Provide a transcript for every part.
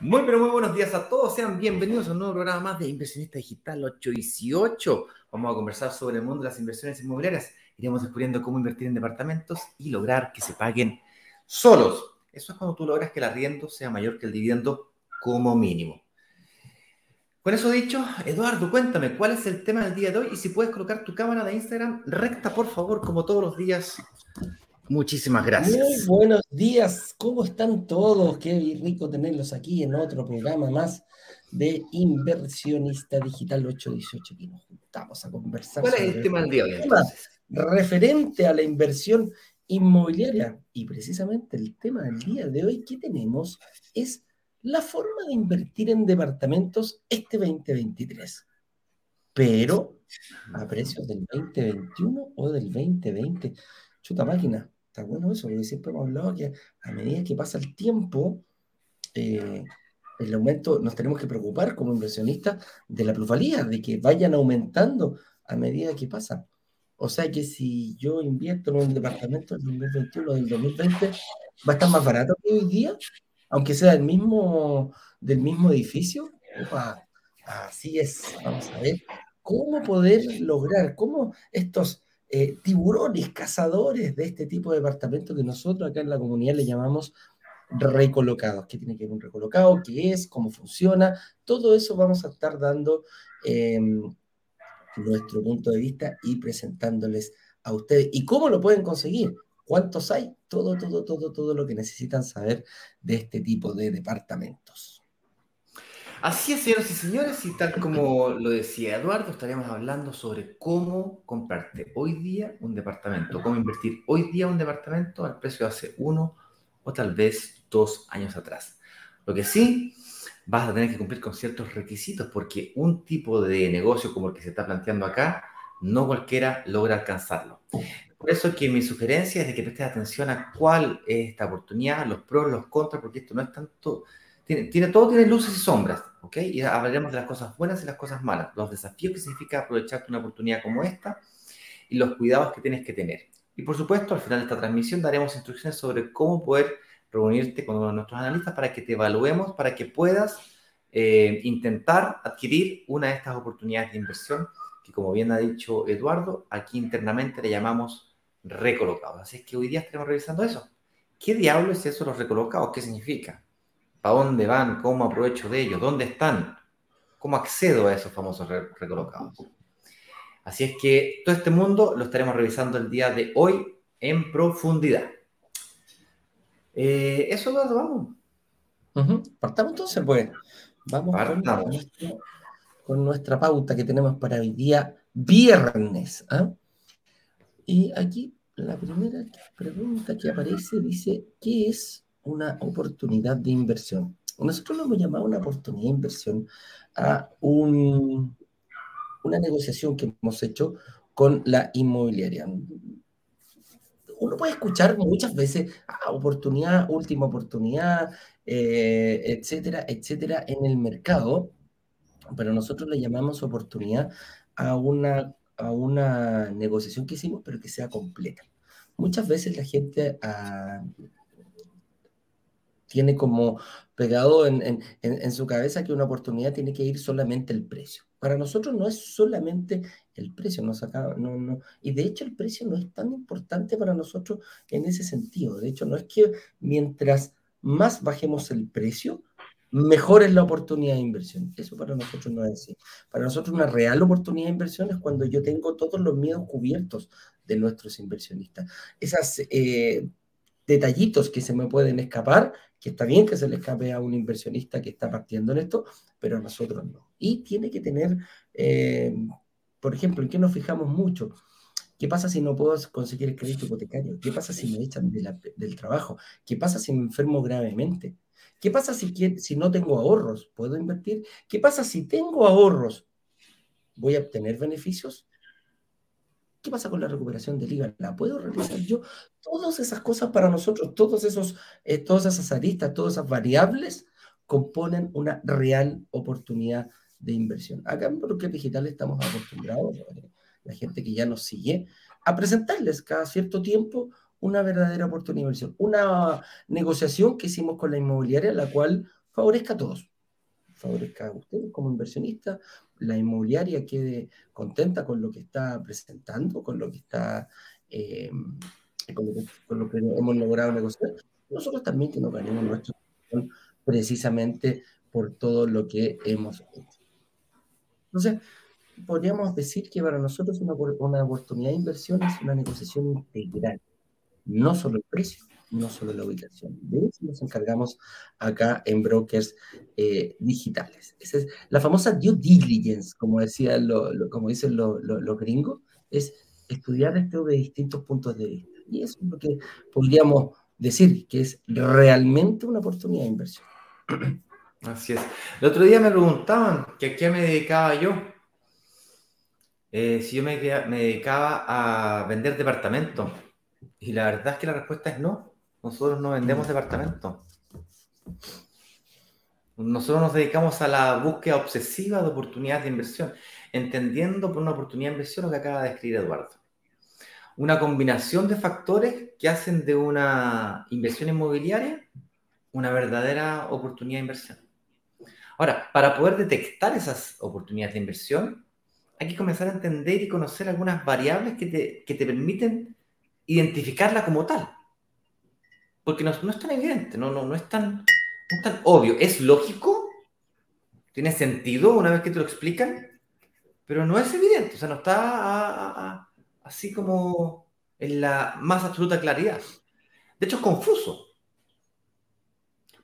Muy, pero muy buenos días a todos. Sean bienvenidos a un nuevo programa más de Inversionista Digital 818. Vamos a conversar sobre el mundo de las inversiones inmobiliarias. Iremos descubriendo cómo invertir en departamentos y lograr que se paguen solos. Eso es cuando tú logras que el arriendo sea mayor que el dividendo como mínimo. Con eso dicho, Eduardo, cuéntame, ¿cuál es el tema del día de hoy? Y si puedes colocar tu cámara de Instagram recta, por favor, como todos los días, Muchísimas gracias. Muy buenos días, ¿cómo están todos? Qué rico tenerlos aquí en otro programa más de Inversionista Digital 818 que nos juntamos a conversar. ¿Cuál es el tema del día de hoy? Referente a la inversión inmobiliaria y precisamente el tema del día de hoy que tenemos es la forma de invertir en departamentos este 2023, pero a precios del 2021 o del 2020. Chuta máquina, Está bueno eso, porque siempre hemos hablado que a medida que pasa el tiempo, eh, el aumento, nos tenemos que preocupar como inversionistas de la plusvalía, de que vayan aumentando a medida que pasa. O sea que si yo invierto en un departamento del 2021 o del 2020, va a estar más barato que hoy día, aunque sea del mismo, del mismo edificio. así es, vamos a ver cómo poder lograr, cómo estos eh, tiburones cazadores de este tipo de departamentos que nosotros acá en la comunidad le llamamos recolocados. ¿Qué tiene que ver un recolocado? ¿Qué es? ¿Cómo funciona? Todo eso vamos a estar dando em, nuestro punto de vista y presentándoles a ustedes. ¿Y cómo lo pueden conseguir? ¿Cuántos hay? Todo, todo, todo, todo lo que necesitan saber de este tipo de departamentos. Así es, señoras y señores, y tal como lo decía Eduardo, estaríamos hablando sobre cómo comprarte hoy día un departamento, cómo invertir hoy día un departamento al precio de hace uno o tal vez dos años atrás. Lo que sí, vas a tener que cumplir con ciertos requisitos porque un tipo de negocio como el que se está planteando acá, no cualquiera logra alcanzarlo. Por eso es que mi sugerencia es de que prestes atención a cuál es esta oportunidad, los pros, los contras, porque esto no es tanto tiene, todo tiene luces y sombras, ¿ok? Y hablaremos de las cosas buenas y las cosas malas, los desafíos que significa aprovecharte una oportunidad como esta y los cuidados que tienes que tener. Y por supuesto, al final de esta transmisión daremos instrucciones sobre cómo poder reunirte con uno de nuestros analistas para que te evaluemos, para que puedas eh, intentar adquirir una de estas oportunidades de inversión que, como bien ha dicho Eduardo, aquí internamente le llamamos recolocados. Así es que hoy día estaremos revisando eso. ¿Qué diablo es eso los recolocados? ¿Qué significa? ¿Para dónde van? ¿Cómo aprovecho de ellos? ¿Dónde están? ¿Cómo accedo a esos famosos recolocados? Así es que todo este mundo lo estaremos revisando el día de hoy en profundidad. Eh, eso lo vamos. Partamos entonces, pues. Vamos con, nuestra pauta que tenemos para hoy día viernes. ¿ah? Y aquí la primera pregunta que aparece dice, ¿qué es una oportunidad de inversión. Nosotros lo hemos llamado una oportunidad de inversión a un, una negociación que hemos hecho con la inmobiliaria. Uno puede escuchar muchas veces ah, oportunidad, última oportunidad, eh, etcétera, etcétera, en el mercado, pero nosotros le llamamos oportunidad a una, a una negociación que hicimos, pero que sea completa. Muchas veces la gente ah, tiene como pegado en, su cabeza que una oportunidad tiene que ir solamente el precio. Para nosotros no es solamente el precio, no, no, y de hecho el precio no es tan importante para nosotros en ese sentido. De hecho, no es que mientras más bajemos el precio, mejor es la oportunidad de inversión. Eso para nosotros no es así. Para nosotros una real oportunidad de inversión es cuando yo tengo todos los miedos cubiertos de nuestros inversionistas. Esas eh, detallitos que se me pueden escapar, que está bien que se le escape a un inversionista que está partiendo en esto, pero a nosotros no. Y tiene que tener, eh, por ejemplo, ¿en qué nos fijamos mucho? ¿Qué pasa si no puedo conseguir el crédito hipotecario? ¿Qué pasa si me echan del trabajo? ¿Qué pasa si me enfermo gravemente? ¿Qué pasa si, si no tengo ahorros? ¿Puedo invertir? ¿Qué pasa si tengo ahorros? ¿Voy a obtener beneficios? ¿Qué pasa con la recuperación del IVA? ¿La puedo realizar yo? Todas esas cosas para nosotros, todos esos, eh, todas esas aristas, todas esas variables componen una real oportunidad de inversión. Acá en Broker Digital estamos acostumbrados, eh, la gente que ya nos sigue, a presentarles cada cierto tiempo una verdadera oportunidad de inversión, una negociación que hicimos con la inmobiliaria, la cual favorezca a todos. Favorezca a ustedes como inversionistas, la inmobiliaria quede contenta con lo que está presentando, con lo que está eh, con, lo que, hemos logrado negociar. Nosotros también que nos ganemos nuestra precisamente por todo lo que hemos hecho. Entonces, podríamos decir que para nosotros una, una oportunidad de inversión es una negociación integral, no solo el precio, no solo la ubicación. De eso nos encargamos acá en brokers eh, digitales. Esa es la famosa due diligence, como, decía lo, como dicen los gringos, es estudiar esto de distintos puntos de vista. Y eso es lo que podríamos decir que es realmente una oportunidad de inversión. Así es. El otro día me preguntaban que a qué me dedicaba yo. Eh, si yo me, me dedicaba a vender departamentos. Y la verdad es que la respuesta es no. Nosotros no vendemos departamentos. Nosotros nos dedicamos a la búsqueda obsesiva de oportunidades de inversión, entendiendo por una oportunidad de inversión lo que acaba de escribir Eduardo. Una combinación de factores que hacen de una inversión inmobiliaria una verdadera oportunidad de inversión. Ahora, para poder detectar esas oportunidades de inversión, hay que comenzar a entender y conocer algunas variables que te, que te permiten identificarla como tal porque no, es tan evidente, no, no, no, es tan, tan obvio. Es lógico, tiene sentido una vez que te lo explican, pero no es evidente, o sea, no está así como en la más absoluta claridad. De hecho, es confuso.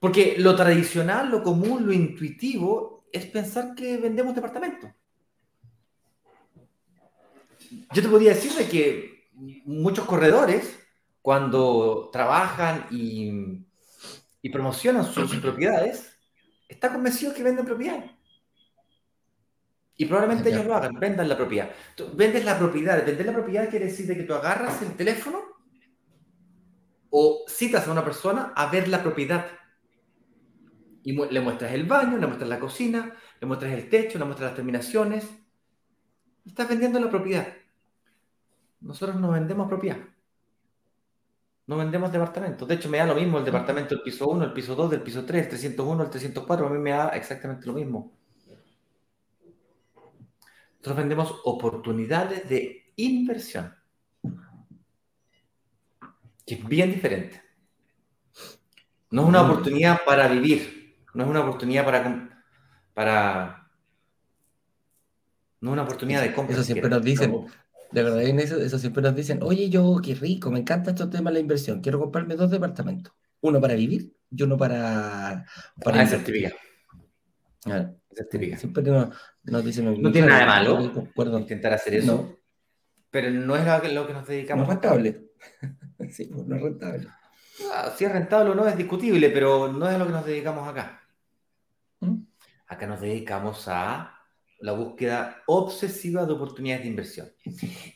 Porque lo tradicional, lo común, lo intuitivo es pensar que vendemos departamentos. Yo te podría decir de que muchos corredores cuando trabajan y, promocionan sus, propiedades, está convencido que venden propiedades. Y probablemente ellos lo hagan, vendan la propiedad. vendes la propiedad. Vender la propiedad quiere decir que tú agarras el teléfono o citas a una persona a ver la propiedad. Y le muestras el baño, le muestras la cocina, le muestras el techo, le muestras las terminaciones. Estás vendiendo la propiedad. Nosotros no vendemos propiedad. No vendemos departamentos. De hecho, me da lo mismo el departamento del piso 1, el piso 2, del piso 3, el 301, el 304. A mí me da exactamente lo mismo. Nosotros vendemos oportunidades de inversión. Que es bien diferente. No es una mm. oportunidad para vivir. No es una oportunidad para. para no es una oportunidad de compra. Eso siempre nos dicen. De verdad, eso, eso siempre nos dicen, oye, yo qué rico, me encanta este tema de la inversión, quiero comprarme dos departamentos, uno para vivir y uno para... para ah, certificar. Ah, siempre nos, nos dicen... No tiene nada de malo intentar hacer eso, pero no es lo que, nos dedicamos. No es rentable. sí, pues, no es rentable. Ah, si es rentable o no es discutible, pero no es a lo que nos dedicamos acá. ¿Mm? Acá nos dedicamos a la búsqueda obsesiva de oportunidades de inversión.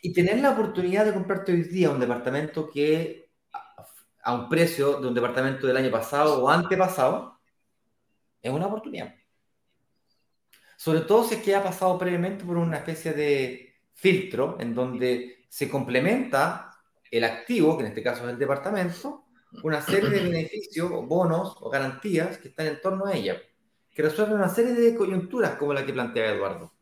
Y tener la oportunidad de comprarte hoy día un departamento que a un precio de un departamento del año pasado o antepasado es una oportunidad. Sobre todo si es que ha pasado previamente por una especie de filtro en donde se complementa el activo, que en este caso es el departamento, una serie de beneficios, bonos o garantías que están en torno a ella que resuelven una serie de coyunturas como la que plantea Eduardo.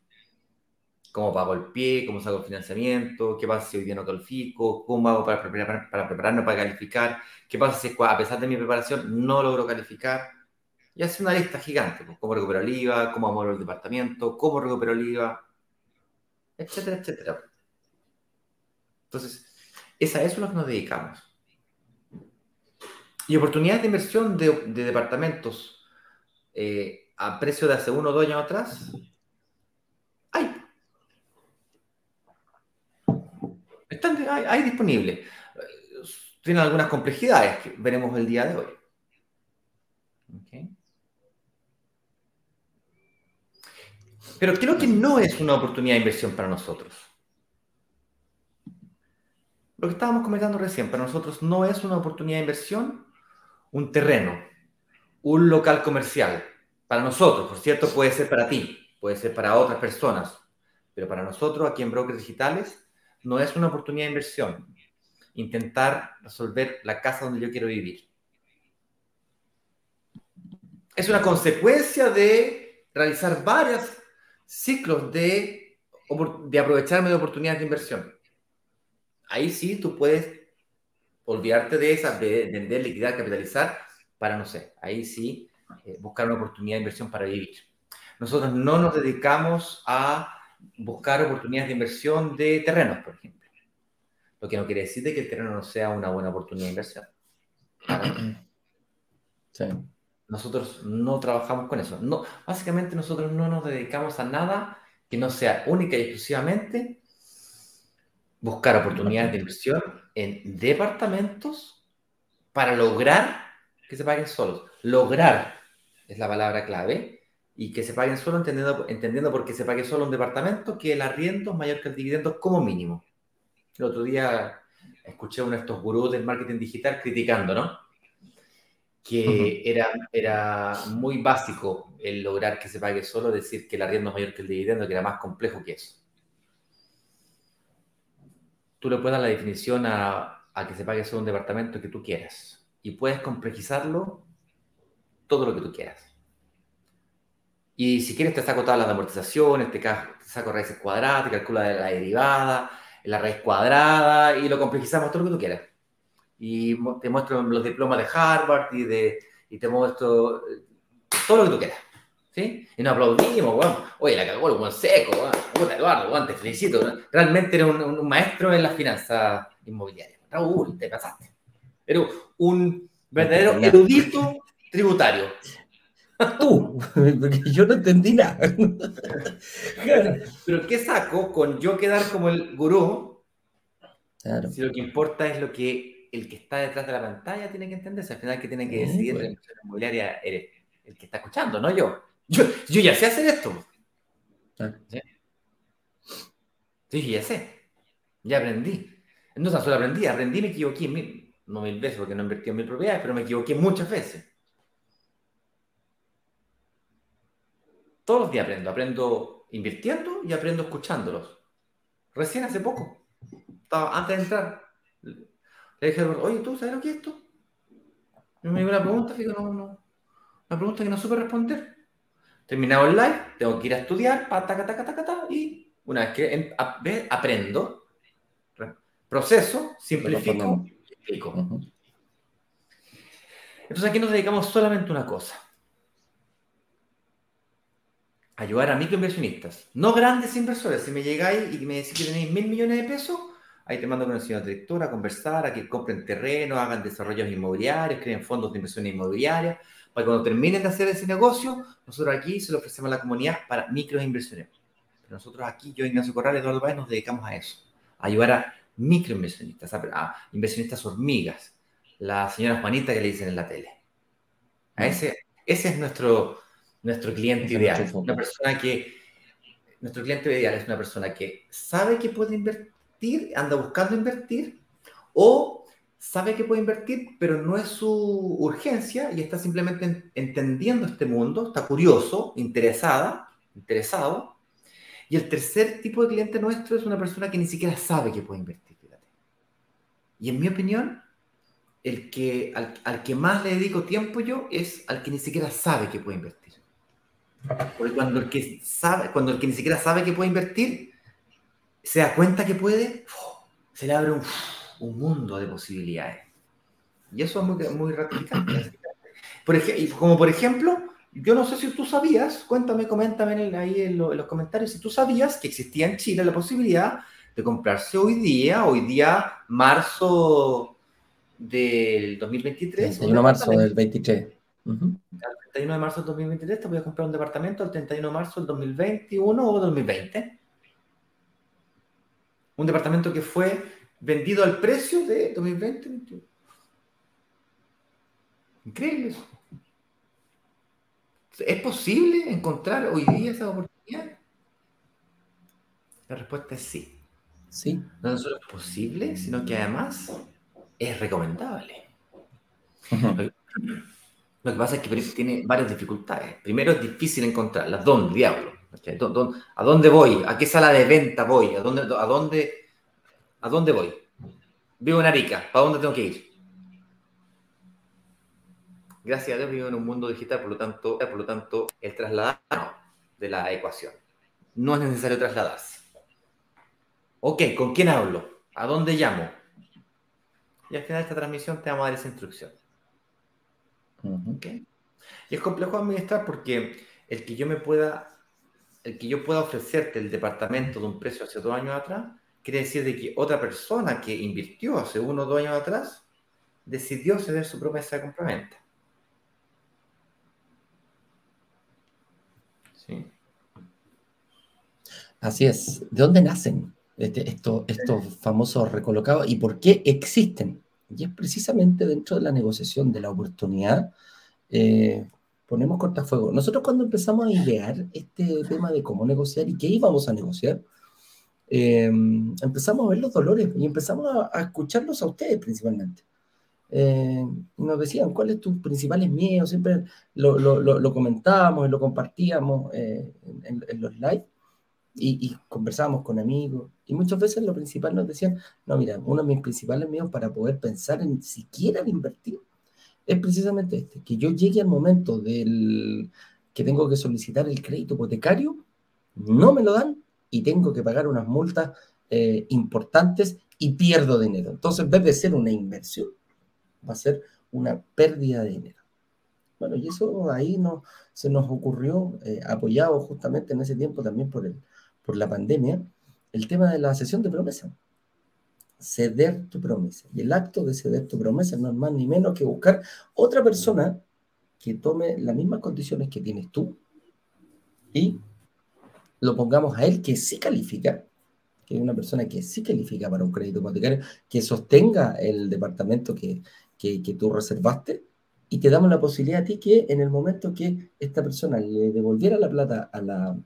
¿Cómo pago el pie? ¿Cómo saco el financiamiento? ¿Qué pasa si hoy día no califico? ¿Cómo hago para, preparar, para prepararme para calificar? ¿Qué pasa si a pesar de mi preparación no logro calificar? Y hace una lista gigante. Pues, ¿Cómo recupero el IVA? ¿Cómo amoro el departamento? ¿Cómo recupero el IVA? Etcétera, etcétera. Entonces, eso es lo que nos dedicamos. Y oportunidades de inversión de, de departamentos eh, a precio de hace uno o dos años atrás, hay. Están, hay, disponible. Tienen algunas complejidades que veremos el día de hoy. Pero creo que no es una oportunidad de inversión para nosotros. lo que estábamos comentando recién, para nosotros no es una oportunidad de inversión un terreno, un local comercial. Para nosotros, por cierto, puede ser para ti, puede ser para otras personas, pero para nosotros aquí en Brokers Digitales no es una oportunidad de inversión intentar resolver la casa donde yo quiero vivir. Es una consecuencia de realizar varios ciclos de, de aprovecharme de oportunidades de inversión. Ahí sí tú puedes olvidarte de esas, de vender, liquidar, capitalizar, para, no sé, ahí sí eh, buscar una oportunidad de inversión para vivir. Nosotros no nos dedicamos a buscar oportunidades de inversión de terrenos, por ejemplo. Lo que no quiere decir que el terreno no sea una buena oportunidad de inversión. Sí. Nosotros no trabajamos con eso. No, básicamente nosotros no nos dedicamos a nada que no sea única y exclusivamente buscar oportunidades de inversión en departamentos para lograr que se paguen solos. Lograr es la palabra clave y que se paguen solo entendiendo, entendiendo por qué se pague solo un departamento que el arriendo es mayor que el dividendo como mínimo. El otro día escuché a uno de estos gurús del marketing digital criticando, ¿no? Que era, era muy básico el lograr que se pague solo, decir que el arriendo es mayor que el dividendo, que era más complejo que eso tú le puedes dar la definición a, que se pague solo un departamento que tú quieras. Y puedes complejizarlo todo lo que tú quieras. Y si quieres te saco todas las amortizaciones, te saco raíces cuadradas, te calcula la derivada, la raíz cuadrada y lo complejizamos todo lo que tú quieras. Y te muestro los diplomas de Harvard y, de, y te muestro todo lo que tú quieras. ¿sí? Y nos aplaudimos, weón. Oye, la cagó el buen seco. Puta, Eduardo, weón, te felicito. Realmente eres un, maestro en las finanzas inmobiliarias. Raúl, te pasaste. Pero un verdadero erudito tributario. Tú, porque yo no entendí nada. Pero ¿qué saco con yo quedar como el gurú? Claro. Si lo que importa es lo que el que está detrás de la pantalla tiene que entender. al final, que tiene que decidir pues. la inversión inmobiliaria eres el que está escuchando, no yo. Yo, ya sé hacer esto. ¿Sí? Ya sé. Ya aprendí. No solo aprendí, aprendí, me equivoqué mil, no mil veces porque no invertí en mil propiedades, pero me equivoqué muchas veces. Todos los días aprendo. Aprendo invirtiendo y aprendo escuchándolos. Recién hace poco, antes de entrar, le dije, oye, ¿tú sabes lo que es esto? Y me dio una pregunta, digo, no, no. Una pregunta que no supe responder. Terminado el live, tengo que ir a estudiar, y una vez que aprendo, proceso, simplifico explico. Entonces aquí nos dedicamos solamente a una cosa. Ayudar a microinversionistas, no grandes inversores. Si me llegáis y me decís que tenéis mil millones de pesos, ahí te mando con el señor director a conversar, a que compren terreno, hagan desarrollos inmobiliarios, creen fondos de inversión inmobiliaria, para cuando terminen de hacer ese negocio, nosotros aquí se lo ofrecemos a la comunidad para microinversiones. Nosotros aquí, yo, Ignacio Corral, Eduardo Páez, nos dedicamos a eso, a ayudar a microinversionistas, a, inversionistas hormigas, la señora Juanita que le dicen en la tele. A ese, ese es nuestro, nuestro cliente ideal, una persona que, nuestro cliente ideal es una persona que sabe que puede invertir, anda buscando invertir, o sabe que puede invertir, pero no es su urgencia y está simplemente entendiendo este mundo, está curioso, interesada, interesado. Y el tercer tipo de cliente nuestro es una persona que ni siquiera sabe que puede invertir. Fíjate. Y en mi opinión, el que, al, que más le dedico tiempo yo es al que ni siquiera sabe que puede invertir. Porque cuando el que, sabe, cuando el que ni siquiera sabe que puede invertir se da cuenta que puede, se le abre un un mundo de posibilidades. Y eso es muy, muy gratificante. Por como por ejemplo, yo no sé si tú sabías, cuéntame, coméntame ahí en, los comentarios, si tú sabías que existía en Chile la posibilidad de comprarse hoy día, hoy día, marzo del 2023. 31 de marzo del 23. El 31 de marzo del 2023 te voy a comprar un departamento el 31 de marzo del 2021 o 2020. Un departamento que fue vendido al precio de 2020 Increíble eso. ¿Es posible encontrar hoy día esa oportunidad? La respuesta es sí. Sí. No solo es posible, sino que además es recomendable. Lo que pasa es que tiene varias dificultades. Primero es difícil encontrarla. ¿Dónde, diablo? ¿A dónde voy? ¿A qué sala de venta voy? ¿A dónde, a dónde, a dónde voy? Vivo en Arica. ¿Para dónde tengo que ir? Gracias a Dios vivo en un mundo digital, por lo tanto, por lo tanto el trasladar de la ecuación. No es necesario trasladarse. Ok, ¿con quién hablo? ¿A dónde llamo? Y al final de esta transmisión te vamos a dar esa instrucción. Y es complejo administrar porque el que yo me pueda, el que yo pueda ofrecerte el departamento de un precio hace dos años atrás, quiere decir de que otra persona que invirtió hace uno o dos años atrás decidió ceder su promesa de compraventa. ¿Sí? Así es. ¿De dónde nacen este, estos, famosos recolocados y por qué existen? Y es precisamente dentro de la negociación de la oportunidad, eh, ponemos cortafuego. Nosotros cuando empezamos a idear este tema de cómo negociar y qué íbamos a negociar, eh, empezamos a ver los dolores y empezamos a, escucharlos a ustedes principalmente. Eh, nos decían cuáles tus principales miedos, siempre lo, comentábamos y lo compartíamos en, en, los live y, y, conversábamos con amigos, y muchas veces lo principal nos decían, no, mira, uno de mis principales miedos para poder pensar en siquiera invertir es precisamente este, que yo llegue al momento del que tengo que solicitar el crédito hipotecario, no me lo dan y tengo que pagar unas multas eh, importantes y pierdo dinero. Entonces, en vez de ser una inversión, va a ser una pérdida de dinero. Bueno, y eso ahí no, se nos ocurrió, eh, apoyado justamente en ese tiempo también por el, por la pandemia, el tema de la sesión de promesa. Ceder tu promesa. Y el acto de ceder tu promesa no es más ni menos que buscar otra persona que tome las mismas condiciones que tienes tú y lo pongamos a él que sí califica, que es una persona que sí califica para un crédito hipotecario, que sostenga el departamento que, que, que tú reservaste y te damos la posibilidad a ti que en el momento que esta persona le devolviera la plata a la,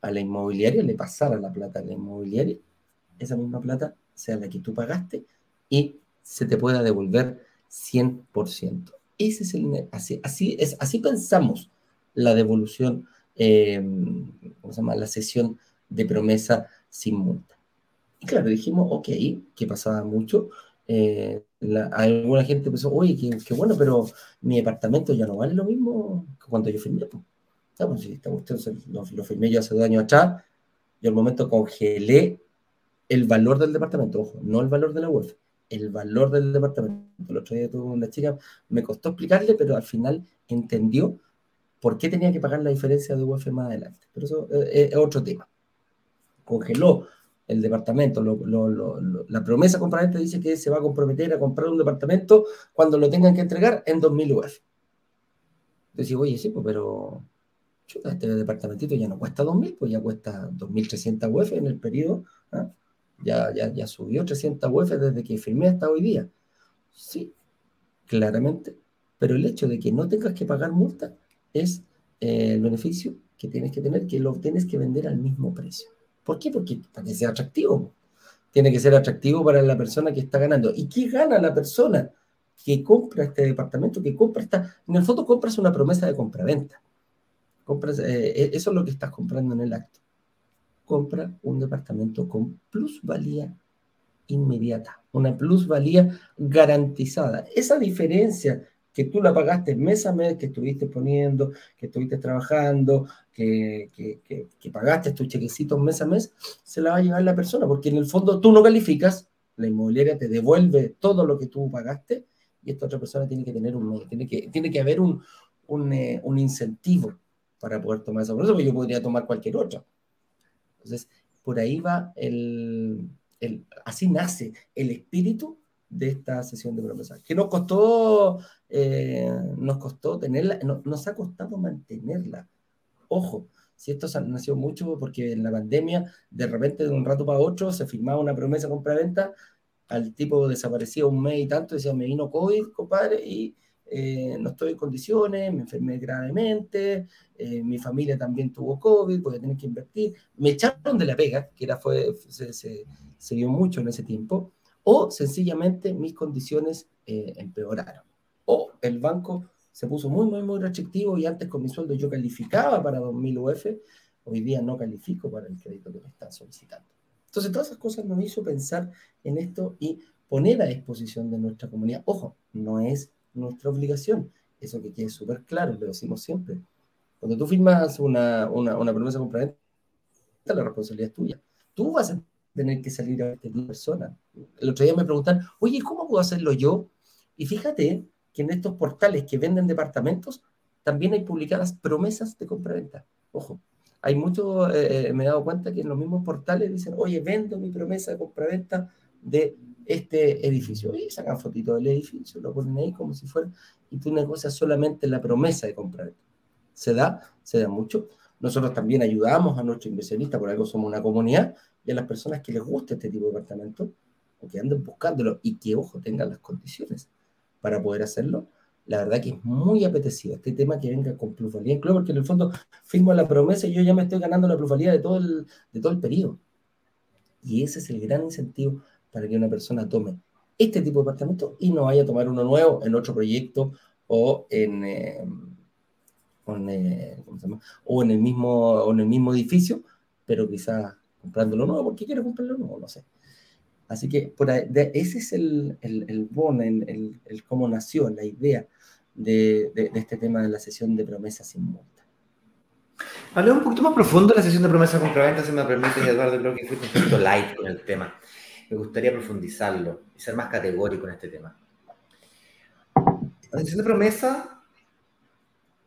a la inmobiliaria, le pasara la plata a la inmobiliaria, esa misma plata sea la que tú pagaste y se te pueda devolver 100%. Ese es el, así, así, es, así pensamos la devolución, eh, ¿cómo se llama? La sesión de promesa sin multa. Y claro, dijimos, ok, que pasaba mucho. Eh, alguna gente pensó, oye, qué, bueno, pero mi departamento ya no vale lo mismo que cuando yo firmé. Pues pues si esta cuestión lo, firmé yo hace dos años atrás, yo al momento congelé el valor del departamento, ojo, no el valor de la UEF, el valor del departamento. El otro día tuve una chica, me costó explicarle, pero al final entendió por qué tenía que pagar la diferencia de UEF más adelante. Pero eso es, otro tema. Congeló el departamento, la promesa compraventa dice que se va a comprometer a comprar un departamento cuando lo tengan que entregar en 2000 UF. Entonces, oye, sí, pues, pero este departamentito ya no cuesta 2.000, pues ya cuesta 2.300 UF en el periodo. ¿ah? Ya, ya, ya subió 300 UF desde que firmé hasta hoy día. Sí, claramente. Pero el hecho de que no tengas que pagar multa es eh, el beneficio que tienes que tener, que lo tienes que vender al mismo precio. ¿Por qué? Porque para que sea atractivo. Tiene que ser atractivo para la persona que está ganando. ¿Y qué gana la persona que compra este departamento? Que compra esta. En el fondo compras una promesa de compraventa. Compras, eh, e, eso es lo que estás comprando en el acto. Compra un departamento con plusvalía inmediata, una plusvalía garantizada. Esa diferencia que tú la pagaste mes a mes, que estuviste poniendo, que estuviste trabajando, que, que, pagaste tus chequecitos mes a mes, se la va a llevar la persona, porque en el fondo tú no calificas, la inmobiliaria te devuelve todo lo que tú pagaste y esta otra persona tiene que tener un, tiene que, tiene que haber un, un, eh, un incentivo para poder tomar esa promesa, porque yo podría tomar cualquier otra. Entonces, por ahí va el, el así nace el espíritu de esta sesión de promesa, que nos costó, eh, nos costó tenerla, nos ha costado mantenerla. Ojo, si esto nació mucho porque en la pandemia, de repente de un rato para otro, se firmaba una promesa compra-venta, al tipo desaparecía un mes y tanto, decía, me vino COVID, compadre, y eh, no estoy en condiciones, me enfermé gravemente, eh, mi familia también tuvo COVID, voy a tener que invertir. Me echaron de la pega, que era, fue, se, se, dio mucho en ese tiempo, o sencillamente mis condiciones eh, empeoraron. O el banco se puso muy, muy, muy restrictivo y antes con mi sueldo yo calificaba para 2.000 UF, hoy día no califico para el crédito que me están solicitando. Entonces, todas esas cosas nos hizo pensar en esto y poner a disposición de nuestra comunidad. Ojo, no es nuestra obligación. Eso que quede súper claro, lo decimos siempre. Cuando tú firmas una, una, una promesa compraventa, la responsabilidad es tuya. Tú vas a tener que salir a este persona. El otro día me preguntan, oye, ¿cómo puedo hacerlo yo? Y fíjate que en estos portales que venden departamentos también hay publicadas promesas de compraventa. Ojo, hay mucho, eh, eh, me he dado cuenta que en los mismos portales dicen, oye, vendo mi promesa de compraventa de este edificio. Y sacan fotitos del edificio, lo ponen ahí como si fuera, y tú negocias solamente la promesa de comprar. Se da, se da mucho. Nosotros también ayudamos a nuestros inversionistas, por algo somos una comunidad, y a las personas que les guste este tipo de departamento, o que anden buscándolo, y que, ojo, tengan las condiciones para poder hacerlo. La verdad que es muy apetecido este tema que venga con plusvalía incluso porque en el fondo firmo la promesa y yo ya me estoy ganando la plusvalía de todo el, de todo el periodo. Y ese es el gran incentivo para que una persona tome este tipo de departamento y no vaya a tomar uno nuevo en otro proyecto o en, eh, eh, o en, el mismo, o en el mismo edificio, pero quizás comprándolo nuevo porque quiere comprarlo nuevo, no sé. Así que por ese es el, el, el bono, el, el, cómo nació la idea de, de, este tema de la sesión de promesas sin multa. Un poquito más profundo de la sesión de promesas compraventa, si me permite, Eduardo, creo que fui un poquito light con el tema me gustaría profundizarlo y ser más categórico en este tema. La decisión de promesa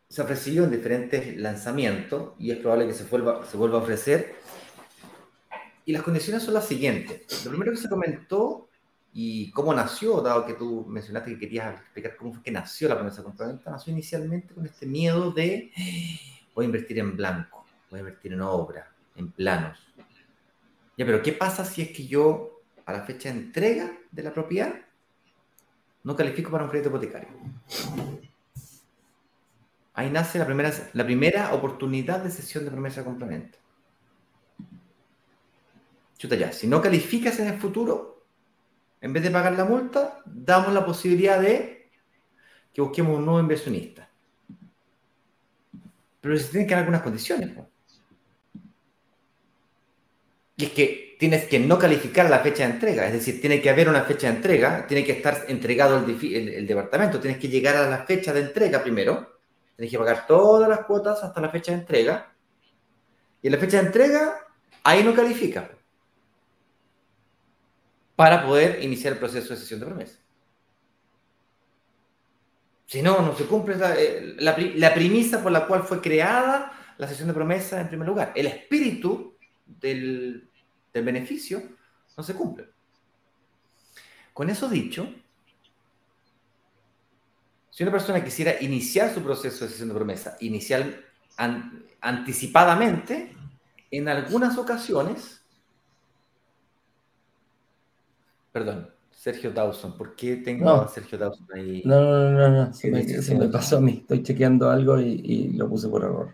se ha ofrecido en diferentes lanzamientos y es probable que se vuelva, se vuelva a ofrecer. Y las condiciones son las siguientes. Lo primero que se comentó y cómo nació, dado que tú mencionaste que querías explicar cómo fue que nació la promesa compraventa, nació inicialmente con este miedo de voy a invertir en blanco, voy a invertir en obra, en planos. Ya, pero ¿qué pasa si es que yo a la fecha de entrega de la propiedad, no califico para un crédito hipotecario. Ahí nace la primera, la primera oportunidad de cesión de promesa de complemento. Chuta ya, si no calificas en el futuro, en vez de pagar la multa, damos la posibilidad de que busquemos un nuevo inversionista. Pero se tienen que dar algunas condiciones. Y es que tienes que no calificar la fecha de entrega, es decir, tiene que haber una fecha de entrega, tiene que estar entregado el, departamento, tienes que llegar a la fecha de entrega primero, tienes que pagar todas las cuotas hasta la fecha de entrega, y en la fecha de entrega, ahí no califica para poder iniciar el proceso de sesión de promesa. Si no, no se cumple eh, la, la premisa por la cual fue creada la sesión de promesa en primer lugar. El espíritu del, del beneficio no se cumple. Con eso dicho, si una persona quisiera iniciar su proceso de sesión de promesa inicial anticipadamente, en algunas ocasiones, perdón, Sergio Dawson, ¿por qué tengo a Sergio Dawson ahí? No, no, no, no, se, me, pasó a mí, estoy chequeando algo y, y lo puse por error.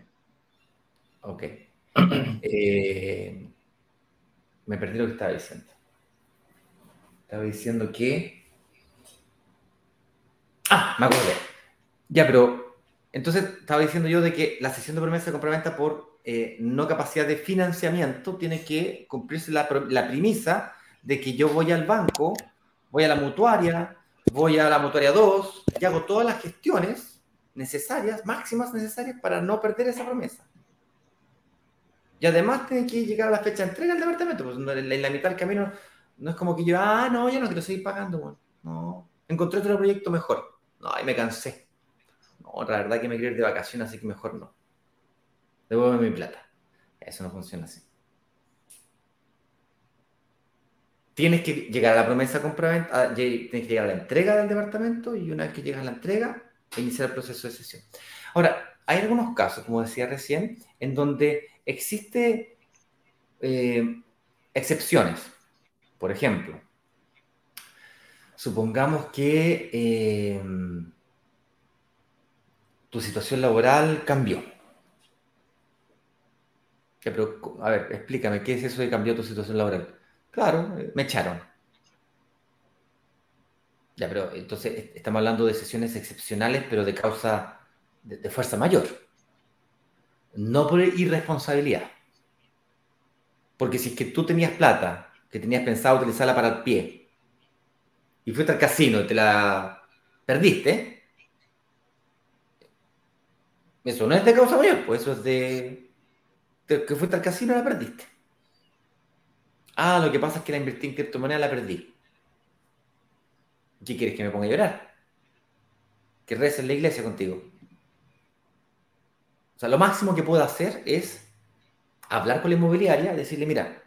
Ok. eh, me perdí lo que estaba diciendo. Estaba diciendo que. Ah, me acordé. Ya, pero. Entonces estaba diciendo yo de que la sesión de promesa de compraventa por eh, no capacidad de financiamiento tiene que cumplirse la, la premisa de que yo voy al banco, voy a la mutuaria, voy a la mutuaria 2 y hago todas las gestiones necesarias, máximas necesarias para no perder esa promesa. Y además tiene que llegar a la fecha de entrega del departamento. Pues en la, mitad del camino no es como que yo, ah, no, yo no quiero seguir pagando. no, encontré otro proyecto mejor. No, ahí me cansé. No, la verdad que me quiero ir de vacaciones, así que mejor no. Devuelve mi plata. Eso no funciona así. Tienes que llegar a la promesa compra ah, tienes que llegar a la entrega del departamento y una vez que llegas a la entrega, iniciar el proceso de sesión. Ahora, hay algunos casos, como decía recién, en donde existe eh, excepciones. Por ejemplo, supongamos que eh, tu situación laboral cambió. A ver, explícame, ¿qué es eso de cambió tu situación laboral? Claro, me echaron. Ya, pero entonces estamos hablando de sesiones excepcionales, pero de causa de, fuerza mayor. No por irresponsabilidad. Porque si es que tú tenías plata, que tenías pensado utilizarla para el pie, y fuiste al casino y te la perdiste, eso no es de causa mayor, pues eso es de, que fuiste al casino y la perdiste. Ah, lo que pasa es que la invertí en criptomoneda la perdí. ¿Qué quieres que me ponga a llorar? Que reces en la iglesia contigo. O sea, lo máximo que puedo hacer es hablar con la inmobiliaria, decirle, mira,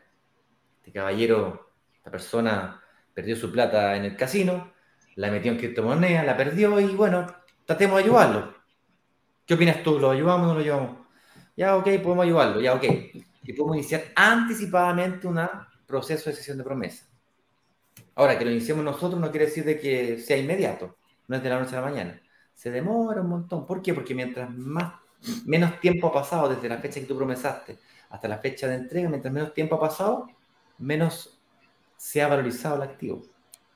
este caballero, esta persona perdió su plata en el casino, la metió en criptomoneda, la perdió y bueno, tratemos de ayudarlo. ¿Qué opinas tú? ¿Lo ayudamos o no lo ayudamos? Ya, ok, podemos ayudarlo, ya, ok. Y podemos iniciar anticipadamente un proceso de sesión de promesa. Ahora, que lo iniciemos nosotros no quiere decir de que sea inmediato, no es de la noche a la mañana. Se demora un montón. ¿Por qué? Porque mientras más, menos tiempo ha pasado desde la fecha que tú promesaste hasta la fecha de entrega, mientras menos tiempo ha pasado, menos se ha valorizado el activo.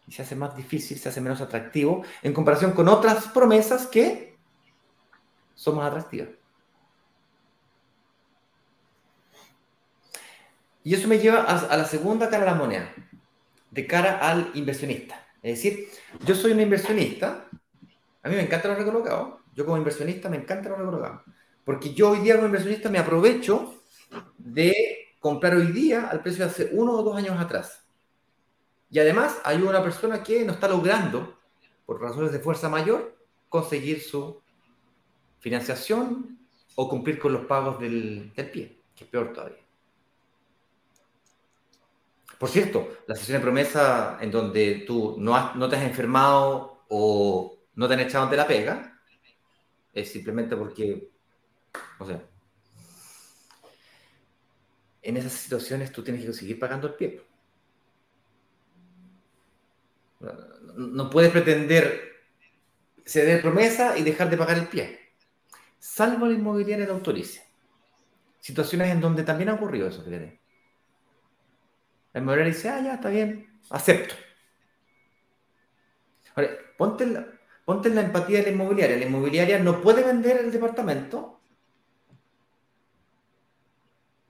Y se hace más difícil, se hace menos atractivo en comparación con otras promesas que son más atractivas. Y eso me lleva a, la segunda cara de la moneda de cara al inversionista. Es decir, yo soy un inversionista, a mí me encanta los recolocados, yo como inversionista me encanta los recolocados, porque yo hoy día como inversionista me aprovecho de comprar hoy día al precio de hace uno o dos años atrás. Y además hay una persona que no está logrando, por razones de fuerza mayor, conseguir su financiación o cumplir con los pagos del, del pie, que es peor todavía. Por cierto, la sesión de promesa en donde tú no, no te has enfermado o no te han echado ante la pega, es simplemente porque, o sea, en esas situaciones tú tienes que seguir pagando el pie. No puedes pretender ceder promesa y dejar de pagar el pie, salvo la inmobiliaria de autorice. Situaciones en donde también ha ocurrido eso, fíjate. La inmobiliaria dice, ah, ya, está bien, acepto. Ahora, ponte la, ponte la empatía de la inmobiliaria. La inmobiliaria no puede vender el departamento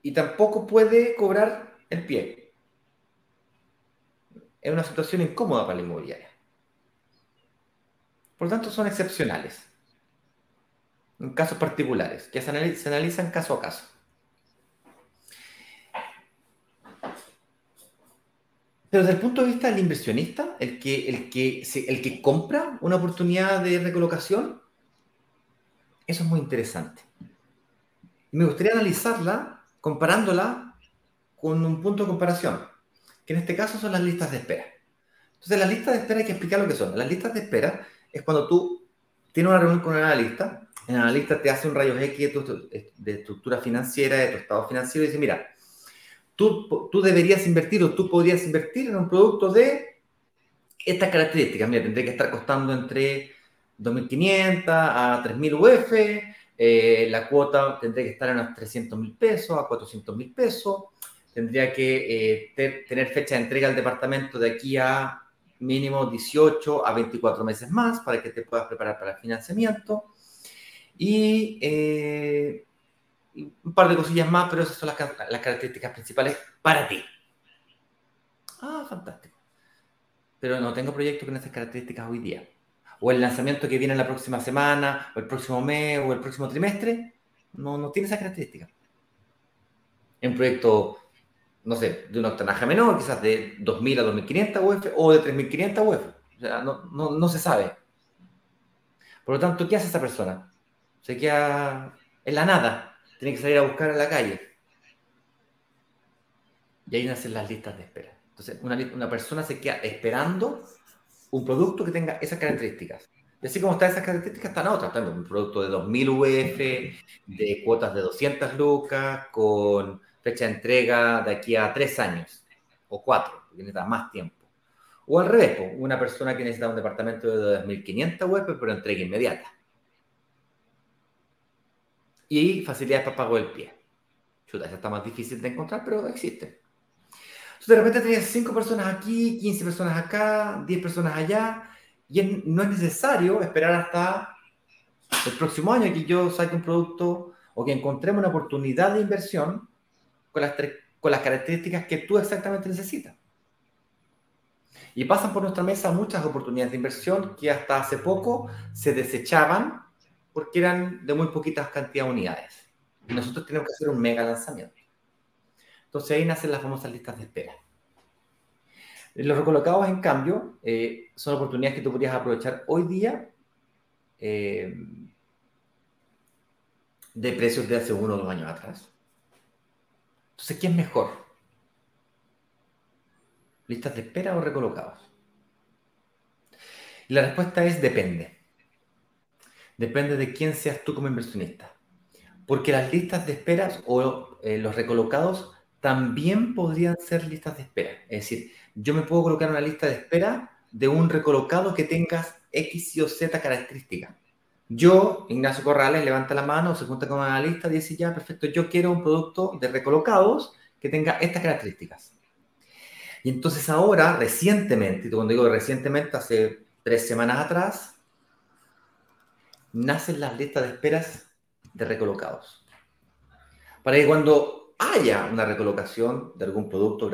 y tampoco puede cobrar el pie. Es una situación incómoda para la inmobiliaria. Por lo tanto, son excepcionales. En casos particulares, que se analizan caso a caso. Pero desde el punto de vista del inversionista, el que, el que, el que compra una oportunidad de recolocación, eso es muy interesante. me gustaría analizarla comparándola con un punto de comparación, que en este caso son las listas de espera. Entonces, las listas de espera hay que explicar lo que son. Las listas de espera es cuando tú tienes una reunión con un analista, el analista te hace un rayo X de tu de estructura financiera, de tu estado financiero y dice, mira, tú, deberías invertir o tú podrías invertir en un producto de estas características. Mira, tendría que estar costando entre 2.500 a 3.000 UF, eh, la cuota tendría que estar en unos 300 mil pesos a 400 mil pesos, tendría que eh, tener fecha de entrega al departamento de aquí a mínimo 18 a 24 meses más para que te puedas preparar para el financiamiento. Y eh, un par de cosillas más, pero esas son las, características principales para ti. Ah, fantástico. Pero no tengo proyecto con esas características hoy día. O el lanzamiento que viene la próxima semana, o el próximo mes, o el próximo trimestre, no, no tiene esas características. Un proyecto, no sé, de una octanaje menor, quizás de 2.000 a 2.500 UF o de 3.500 UF. O sea, no, no, no se sabe. Por lo tanto, ¿qué hace esa persona? Se queda en la nada tiene que salir a buscar a la calle. Y ahí nacen las listas de espera. Entonces, una, persona se queda esperando un producto que tenga esas características. Y así como están esas características, están otras. También un producto de 2.000 UF, de cuotas de 200 lucas, con fecha de entrega de aquí a tres años o cuatro, porque necesita más tiempo. O al revés, una persona que necesita un departamento de 2.500 UF, pero entrega inmediata. Y facilidades para pago del pie. Chuta, esa está más difícil de encontrar, pero existe. Entonces, de repente tenías 5 personas aquí, 15 personas acá, 10 personas allá, y no es necesario esperar hasta el próximo año que yo saque un producto o que encontremos una oportunidad de inversión con las, con las características que tú exactamente necesitas. Y pasan por nuestra mesa muchas oportunidades de inversión que hasta hace poco se desechaban porque eran de muy poquitas cantidad de unidades. Y nosotros tenemos que hacer un mega lanzamiento. Entonces ahí nacen las famosas listas de espera. Los recolocados, en cambio, eh, son oportunidades que tú podrías aprovechar hoy día eh, de precios de hace uno o dos años atrás. Entonces, ¿qué es mejor? ¿Listas de espera o recolocados? La respuesta es depende. Depende de quién seas tú como inversionista. Porque las listas de espera o eh, los recolocados también podrían ser listas de espera. Es decir, yo me puedo colocar una lista de espera de un recolocado que tengas X, Y o Z características. Yo, Ignacio Corrales, levanta la mano, se junta con una lista y dice, ya, perfecto, yo quiero un producto de recolocados que tenga estas características. Y entonces ahora, recientemente, cuando digo recientemente, hace tres semanas atrás, nacen las listas de esperas de recolocados. Para que cuando haya una recolocación de algún producto o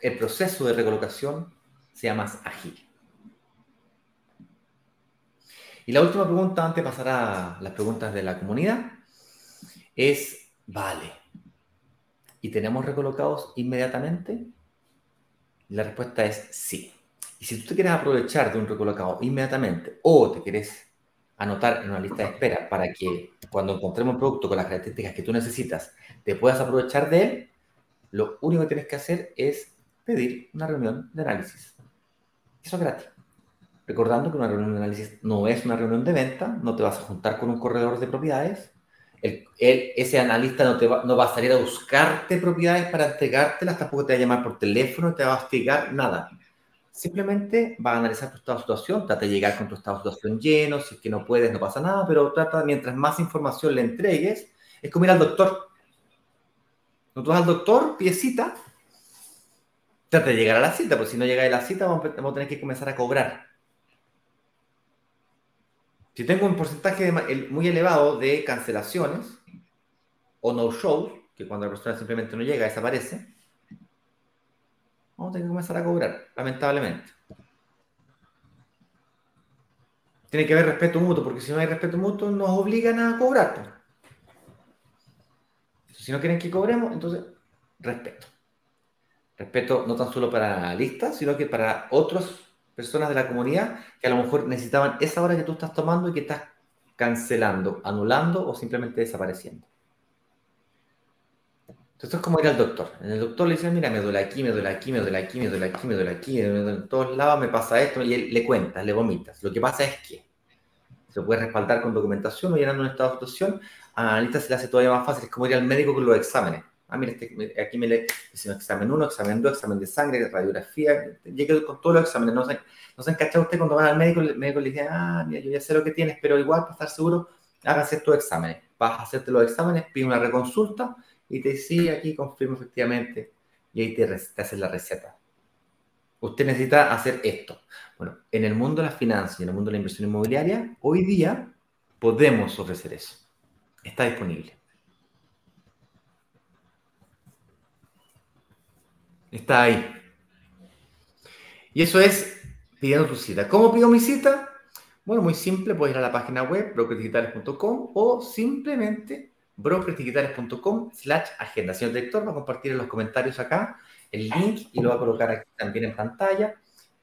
el proceso de recolocación sea más ágil. Y la última pregunta, antes de pasar a las preguntas de la comunidad, es, vale, ¿y tenemos recolocados inmediatamente? La respuesta es sí. Y si tú te quieres aprovechar de un recolocado inmediatamente o te quieres anotar en una lista de espera para que cuando encontremos un producto con las características que tú necesitas, te puedas aprovechar de él, lo único que tienes que hacer es pedir una reunión de análisis. Eso es gratis. Recordando que una reunión de análisis no es una reunión de venta, no te vas a juntar con un corredor de propiedades. El, ese analista no, te va, no va a salir a buscarte propiedades para entregártelas, tampoco te va a llamar por teléfono, te va a hostigar, nada. Simplemente va a analizar tu estado de situación, trata de llegar con tu estado de situación lleno, si es que no puedes, no pasa nada, pero trata, mientras más información le entregues, es como ir al doctor. Cuando tú vas al doctor, piecita, trata de llegar a la cita, porque si no llega a la cita vamos a tener que comenzar a cobrar. Si tengo un porcentaje muy elevado de cancelaciones o no-shows, que cuando la persona simplemente no llega, desaparece, vamos a tener que comenzar a cobrar, lamentablemente. Tiene que haber respeto mutuo, porque si no hay respeto mutuo, nos obligan a cobrar. Si no quieren que cobremos, entonces, respeto. Respeto no tan solo para la lista, sino que para otros personas de la comunidad que a lo mejor necesitaban esa hora que tú estás tomando y que estás cancelando, anulando o simplemente desapareciendo. Entonces es como ir al doctor. En el doctor le dicen, mira, me duele aquí, me duele aquí, me duele aquí, me duele aquí, me duele aquí, en todos lados me pasa esto, y él le cuentas, le vomitas. Lo que pasa es que se puede respaldar con documentación o llenando un estado de situación, analista se le hace todavía más fácil, es como ir al médico con los exámenes. Ah, mira, este, aquí me lee examen 1, examen 2, examen de sangre, radiografía, llegué con todos los exámenes. No se, no se encacha usted cuando van al médico, el médico le dice, ah, mira, yo ya sé lo que tienes, pero igual, para estar seguro, hágase estos exámenes. Vas a hacerte los exámenes, pide una reconsulta y te dice, aquí confirmo efectivamente, y ahí te, hacen la receta. Usted necesita hacer esto. Bueno, en el mundo de las finanzas y en el mundo de la inversión inmobiliaria, hoy día podemos ofrecer eso. Está disponible. Está ahí. Y eso es pidiendo tu cita. ¿Cómo pido mi cita? Bueno, muy simple, puedes ir a la página web brokersdigitales.com o simplemente brokersdigitales.com slash agenda. Señor director, va a compartir en los comentarios acá el link y lo va a colocar aquí también en pantalla.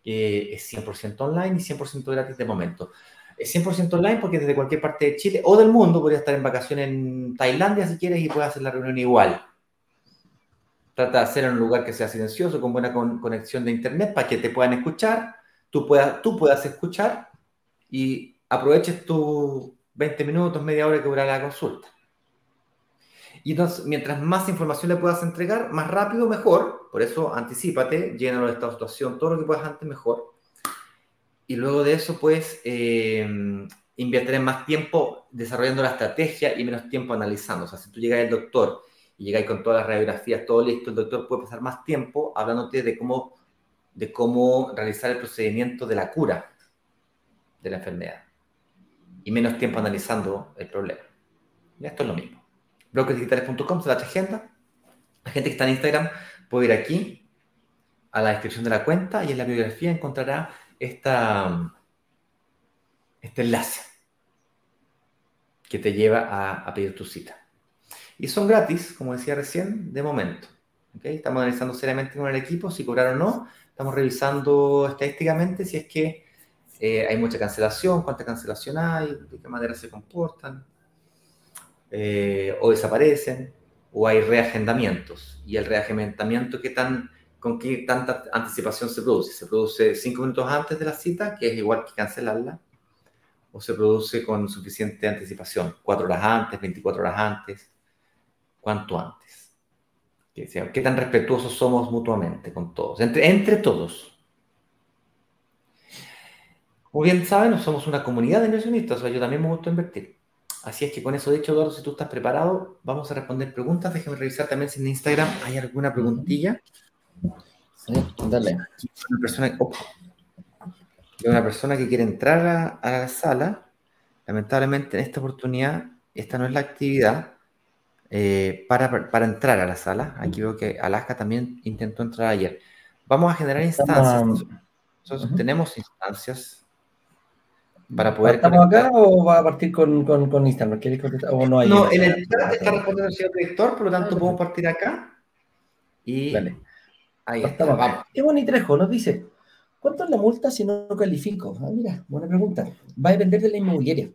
es 100% online y 100% gratis de momento. Es 100% online porque desde cualquier parte de Chile o del mundo podría estar en vacaciones en Tailandia si quieres y puedes hacer la reunión igual. Trata de hacerlo en un lugar que sea silencioso, con buena conexión de internet, para que te puedan escuchar, tú puedas, tú puedas escuchar y aproveches tus 20 minutos, media hora que dura la consulta. Y entonces, mientras más información le puedas entregar, más rápido, mejor. Por eso, anticipate, llénalo de esta situación, todo lo que puedas antes, mejor. Y luego de eso, pues, eh, invertiré más tiempo desarrollando la estrategia y menos tiempo analizando. O sea, si tú llegas al doctor y llegáis con todas las radiografías, todo listo, el doctor puede pasar más tiempo hablándote de cómo, de cómo realizar el procedimiento de la cura de la enfermedad y menos tiempo analizando el problema. Y esto es lo mismo. Brokersdigitales.com se la agenda. La gente que está en Instagram puede ir aquí a la descripción de la cuenta y en la biografía encontrará este enlace que te lleva a pedir tu cita. Y son gratis, como decía recién, de momento. Estamos analizando seriamente con el equipo si cobrar o no. Estamos revisando estadísticamente si es que eh, hay mucha cancelación, cuánta cancelación hay, de qué manera se comportan, eh, o desaparecen, o hay reagendamientos. Y el reagendamiento, ¿qué tan, ¿con qué tanta anticipación se produce? ¿Se produce cinco minutos antes de la cita, que es igual que cancelarla? ¿O se produce con suficiente anticipación? ¿Cuatro horas antes, 24 horas antes? cuanto antes. ¿Qué tan respetuosos somos mutuamente con todos? Entre, entre todos. Como bien saben, somos una comunidad de inversionistas, sea, yo también me gusta invertir. Así es que con eso dicho, Eduardo, si tú estás preparado, vamos a responder preguntas. Déjame revisar también si en Instagram hay alguna preguntilla. Sí, dale. Una persona, una persona que quiere entrar a la sala. Lamentablemente, en esta oportunidad, esta no es la actividad eh, para, para, entrar a la sala. Aquí veo que Alaska también intentó entrar ayer. Vamos a generar instancias. Nosotros tenemos instancias para poder. ¿Estamos acá o va a partir con, con, con Instagram? ¿Quieres contestar? ¿O no, hay no en el chat está respondiendo el señor director, por lo tanto podemos partir acá. Y Dale. ahí estamos. Vamos. Qué bonitrejo nos dice. ¿Cuánto es la multa si no califico? Ah, mira, buena pregunta. Va a depender de la inmobiliaria.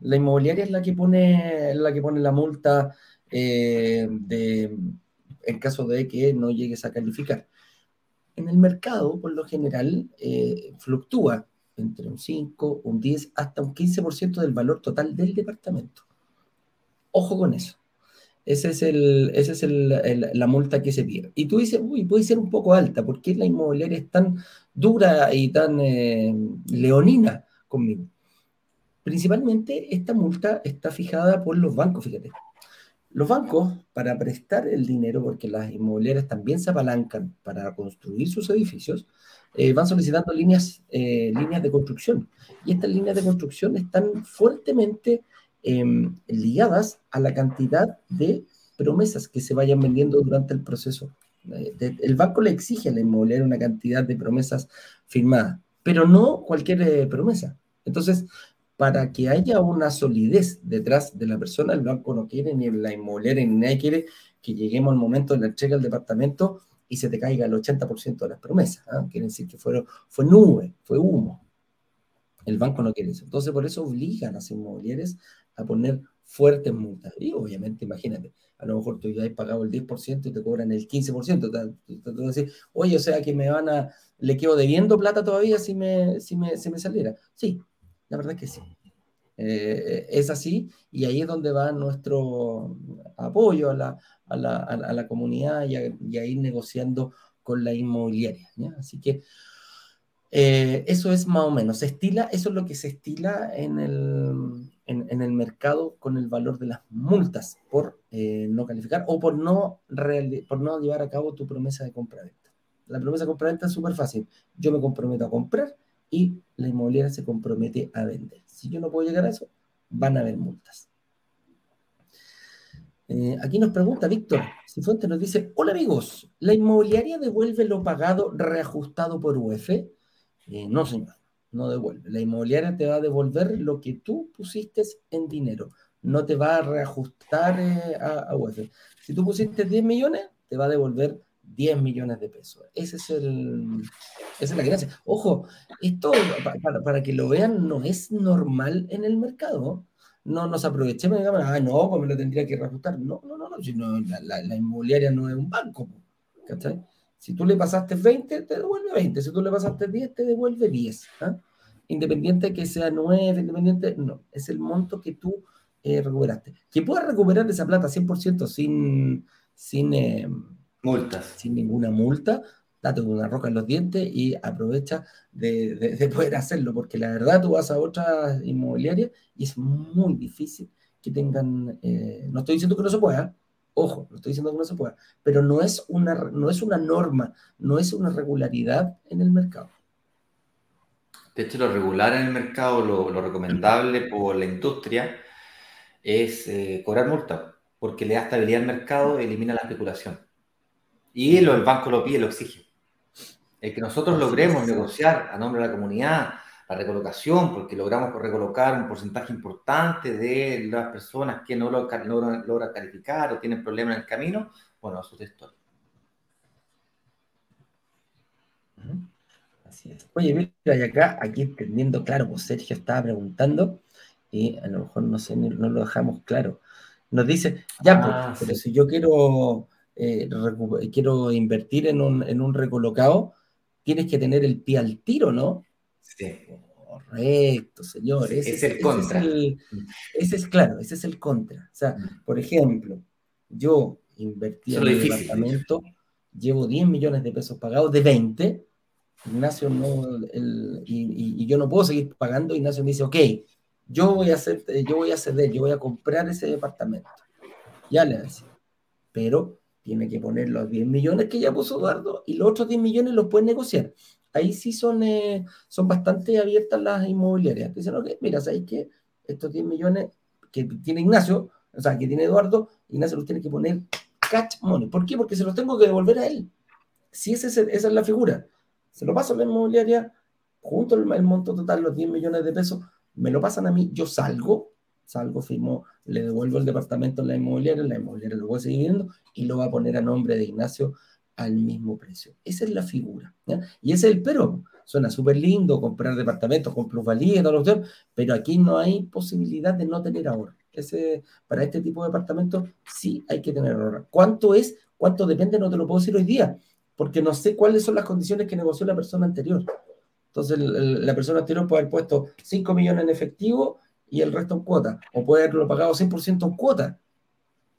La inmobiliaria es la que pone la, que pone la multa eh, de, en caso de que no llegues a calificar. En el mercado, por lo general, eh, fluctúa entre un 5, un 10, hasta un 15% del valor total del departamento. Ojo con eso. Esa es, el, ese es el, la multa que se pide. Y tú dices, uy, puede ser un poco alta, ¿por qué la inmobiliaria es tan dura y tan eh, leonina conmigo? Principalmente esta multa está fijada por los bancos, fíjate. Los bancos, para prestar el dinero, porque las inmobiliarias también se apalancan para construir sus edificios, eh, van solicitando líneas, eh, líneas de construcción. Y estas líneas de construcción están fuertemente em, ligadas a la cantidad de promesas que se vayan vendiendo durante el proceso. Eh, el banco le exige a la inmobiliaria una cantidad de promesas firmadas, pero no cualquier promesa. Entonces, para que haya una solidez detrás de la persona, el banco no quiere, ni la inmobiliaria, ni nadie quiere que lleguemos al momento de la entrega del departamento y se te caiga el 80% de las promesas. ¿ah? Quiere decir que fue, fue nube, fue humo. El banco no quiere eso. Entonces, por eso obligan a las inmobiliarias a poner fuertes multas. Y obviamente, imagínate, a lo mejor tú ya has pagado el 10% y te cobran el 15%. Te, te, decir, oye, o sea que me van a, le quedo debiendo plata todavía si me, si me, si me saliera. Sí, la verdad que sí. Eh, es así y ahí es donde va nuestro apoyo a la, a la, a la comunidad y a, ir negociando con la inmobiliaria. Así que eh, eso es más o menos, estila, eso es lo que se estila en el, en, el mercado con el valor de las multas por eh, no calificar o por no, por no llevar a cabo tu promesa de compra-venta. La promesa de compra-venta es súper fácil. Yo me comprometo a comprar y la inmobiliaria se compromete a vender. Si yo no puedo llegar a eso, van a haber multas. Eh, aquí nos pregunta Víctor Cifuentes, nos dice, hola amigos, ¿la inmobiliaria devuelve lo pagado reajustado por UF? Eh, no, señor, no devuelve. La inmobiliaria te va a devolver lo que tú pusiste en dinero, no te va a reajustar eh, a, a UF. Si tú pusiste 10 millones, te va a devolver 10 millones de pesos. Ese es el, esa es la gracia. Ojo, esto, para, para, que lo vean, no es normal en el mercado. No nos aprovechemos y digamos, ah, no, pues me lo tendría que reajustar. No, no, no, no, si la, la, inmobiliaria no es un banco. ¿cachai? Si tú le pasaste 20, te devuelve 20. Si tú le pasaste 10, te devuelve 10. ¿ah? Independiente de que sea 9, independiente, no, es el monto que tú eh, recuperaste. Que puedas recuperar esa plata 100% sin, sin, eh, Multas. Sin ninguna multa. date una roca en los dientes y aprovecha de, poder hacerlo, porque la verdad tú vas a otras inmobiliarias y es muy difícil que tengan, eh, no estoy diciendo que no se pueda, ojo, no estoy diciendo que no se pueda, pero no es una, no es una norma, no es una regularidad en el mercado. De hecho, lo regular en el mercado, lo, recomendable por la industria, es eh, cobrar multa, porque le da estabilidad al mercado y elimina la especulación. Y el banco lo pide, lo exige. El que nosotros logremos negociar a nombre de la comunidad la recolocación, porque logramos recolocar un porcentaje importante de las personas que no logran, logra calificar o tienen problemas en el camino, bueno, eso es historia. Así es. Oye, mira, y acá, aquí entendiendo, claro, pues Sergio estaba preguntando, y a lo mejor no sé, no lo dejamos claro. Nos dice, ya, pues, ah, pero si yo quiero, eh, quiero invertir en un, en un recolocado, tienes que tener el pie al tiro, ¿no? Sí. Correcto, señor. Ese es el contra. Ese es, claro, ese es el contra. O sea, mm. por ejemplo, yo invertí en el departamento, llevo 10 millones de pesos pagados de 20. Ignacio no, y, yo no puedo seguir pagando. Ignacio me dice, ok, yo voy a hacer, yo voy a ceder, yo voy a comprar ese departamento. Ya le decía. Pero tiene que poner los 10 millones que ya puso Eduardo y los otros 10 millones los puede negociar. Ahí sí son, eh, son bastante abiertas las inmobiliarias. Dicen, ok, mira, ¿sabes qué? Estos 10 millones que tiene Ignacio, o sea, que tiene Eduardo, Ignacio los tiene que poner catch money. ¿Por qué? Porque se los tengo que devolver a él. Si ese, esa es la figura. Se lo paso a la inmobiliaria, junto el, el monto total, los 10 millones de pesos, me lo pasan a mí, yo salgo, salgo, firmo, le devuelvo el departamento a la inmobiliaria, la inmobiliaria lo voy a seguir viendo y lo va a poner a nombre de Ignacio al mismo precio. Esa es la figura. Y ese es el pero. Suena súper lindo comprar departamentos con plusvalía y todo lo pero aquí no hay posibilidad de no tener ahorro. Ese, para este tipo de departamentos sí hay que tener ahorro. ¿Cuánto es? ¿Cuánto depende? No te lo puedo decir hoy día, porque no sé cuáles son las condiciones que negoció la persona anterior. Entonces, la persona anterior puede haber puesto 5 millones en efectivo y el resto en cuota, o puede haberlo pagado 100% en cuota.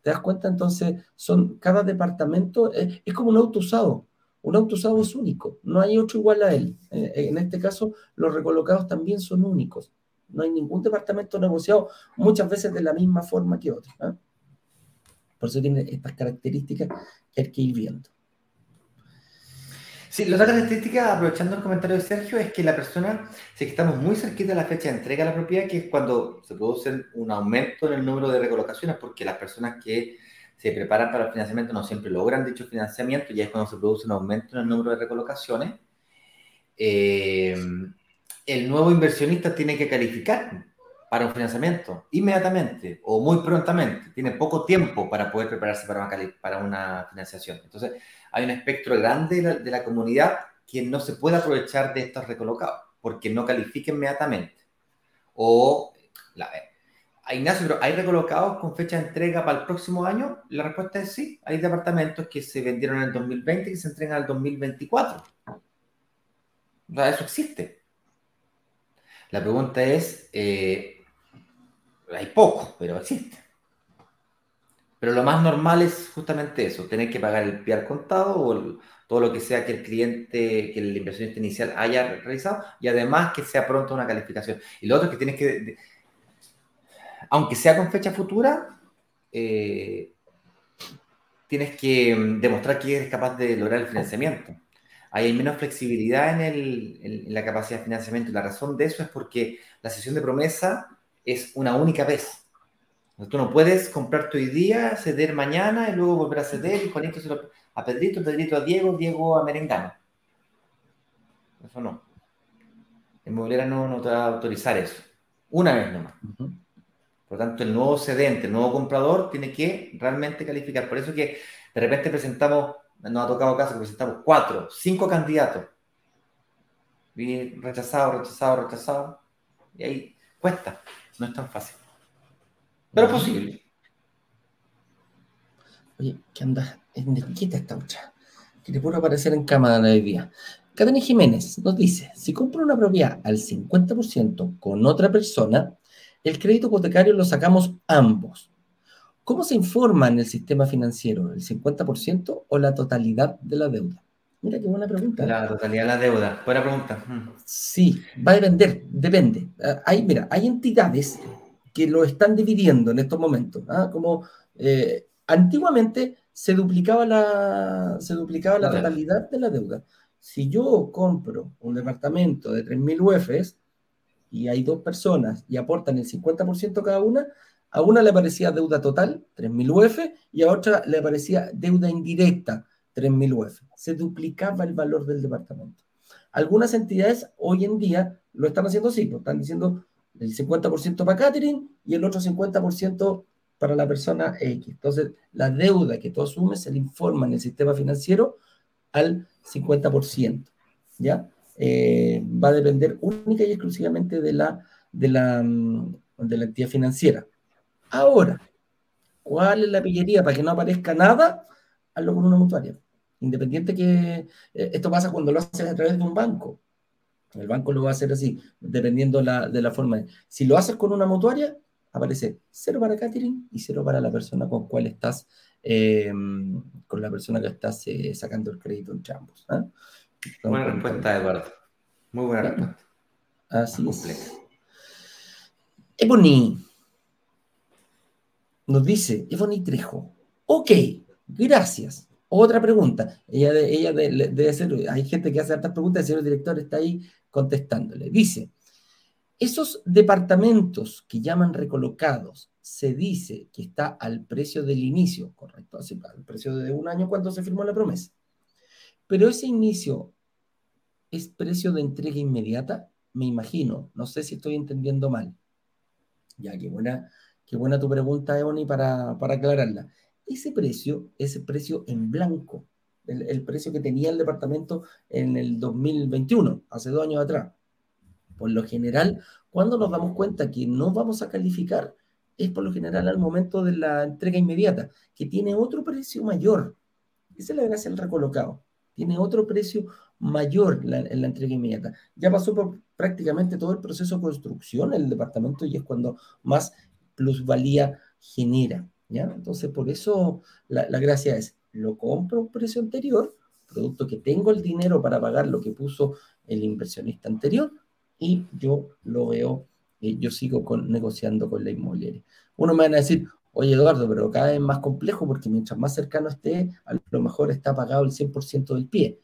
¿Te das cuenta? Entonces, son, cada departamento es, como un auto usado. Un auto usado es único, no hay otro igual a él. Eh, en este caso, los recolocados también son únicos. No hay ningún departamento negociado muchas veces de la misma forma que otro. ¿ah? Por eso tiene estas características que hay que ir viendo. Sí, la otra característica, aprovechando el comentario de Sergio, es que la persona, si estamos muy cerquita de la fecha de entrega de la propiedad, que es cuando se produce un aumento en el número de recolocaciones, porque las personas que se preparan para el financiamiento no siempre logran dicho financiamiento, y es cuando se produce un aumento en el número de recolocaciones, eh, el nuevo inversionista tiene que calificar para un financiamiento inmediatamente o muy prontamente. Tiene poco tiempo para poder prepararse para una, para una financiación. Entonces, hay un espectro grande de la, comunidad que no se puede aprovechar de estos recolocados porque no califica inmediatamente. O, la, Ignacio, pero ¿hay recolocados con fecha de entrega para el próximo año? La respuesta es sí. Hay departamentos que se vendieron en el 2020 y se entregan al 2024. O sea, eso existe. La pregunta es, eh, hay poco, pero existe. Pero lo más normal es justamente eso, tener que pagar el al contado o todo lo que sea que el cliente, que el inversionista inicial haya realizado y además que sea pronto una calificación. Y lo otro es que tienes que, aunque sea con fecha futura, eh, tienes que mm, demostrar que eres capaz de lograr el financiamiento. hay menos flexibilidad en, en la capacidad de financiamiento y la razón de eso es porque la sesión de promesa es una única vez. Tú no puedes comprarte hoy día, ceder mañana y luego volver a ceder y Juanito se lo, a Pedrito, Pedrito a Diego, Diego a Merengano. Eso no. El inmobiliaria no, no te va a autorizar eso. Una vez nomás. Por lo tanto, el nuevo cedente, el nuevo comprador tiene que realmente calificar. Por eso que de repente presentamos, nos ha tocado caso que presentamos cuatro, cinco candidatos. Y rechazado, rechazado, rechazado. Y ahí cuesta. No es tan fácil. Pero es posible. Oye, ¿qué anda? ¿Qué esta otra? Que te puedo aparecer en cámara hoy día. Catania Jiménez nos dice, si compro una propiedad al 50% con otra persona, el crédito hipotecario lo sacamos ambos. ¿Cómo se informa en el sistema financiero? ¿El 50% o la totalidad de la deuda? Mira qué buena pregunta. La totalidad de la deuda. Buena pregunta. Mm. Sí, va a depender, depende. Ah, Hay, mira, hay entidades que lo están dividiendo en estos momentos. ¿ah? Como eh, antiguamente se duplicaba la, se duplicaba la totalidad de la deuda. Si yo compro un departamento de 3.000 UFs y hay dos personas y aportan el 50% cada una, a una le parecía deuda total, 3.000 UF, y a otra le parecía deuda indirecta, 3.000 UF. Se duplicaba el valor del departamento. Algunas entidades hoy en día lo están haciendo así, pues, están diciendo el 50% para Catherine y el otro 50% para la persona X. Entonces, la deuda que tú asumes se le informa en el sistema financiero al 50%, ¿ya? Eh, va a depender única y exclusivamente de la, de la, mm, de la entidad financiera. Ahora, ¿cuál es la pillería para que no aparezca nada? Hazlo con una mutuaria. Independiente que eh, esto pasa cuando lo haces a través de un banco. El banco lo va a hacer así, dependiendo la, de la forma. Si lo haces con una mutuaria, aparece cero para Catherine y cero para la persona con cual estás, eh, con la persona que estás eh, sacando el crédito entre ambos. ¿ah? Buena respuesta, Eduardo. Muy buena respuesta. Así Más es. completa. Ebony nos dice, Ebony Trejo, ok, gracias. Otra pregunta. Ella, de- ella de- le- debe ser, hay gente que hace hartas preguntas, el señor director está ahí contestándole. Dice, esos departamentos que llaman recolocados, se dice que está al precio del inicio, correcto, así, al precio de un año cuando se firmó la promesa. Pero ese inicio es precio de entrega inmediata, me imagino, no sé si estoy entendiendo mal. Ya, qué buena, qué buena tu pregunta, Ebony, para, para aclararla. Ese precio es el precio en blanco, el, precio que tenía el departamento en el 2021, hace dos años atrás. Por lo general, cuando nos damos cuenta que no vamos a calificar, es por lo general al momento de la entrega inmediata, que tiene otro precio mayor. Esa es la gracia del recolocado. Tiene otro precio mayor en la entrega inmediata. Ya pasó por prácticamente todo el proceso de construcción el departamento y es cuando más plusvalía genera. ¿ya? Entonces, por eso la gracia es, lo compro a un precio anterior, producto que tengo el dinero para pagar lo que puso el inversionista anterior, y yo lo veo, yo sigo con, negociando con la inmobiliaria. Uno me van a decir, oye Eduardo, pero cada vez más complejo porque mientras más cercano esté, a lo mejor está pagado el 100% del pie.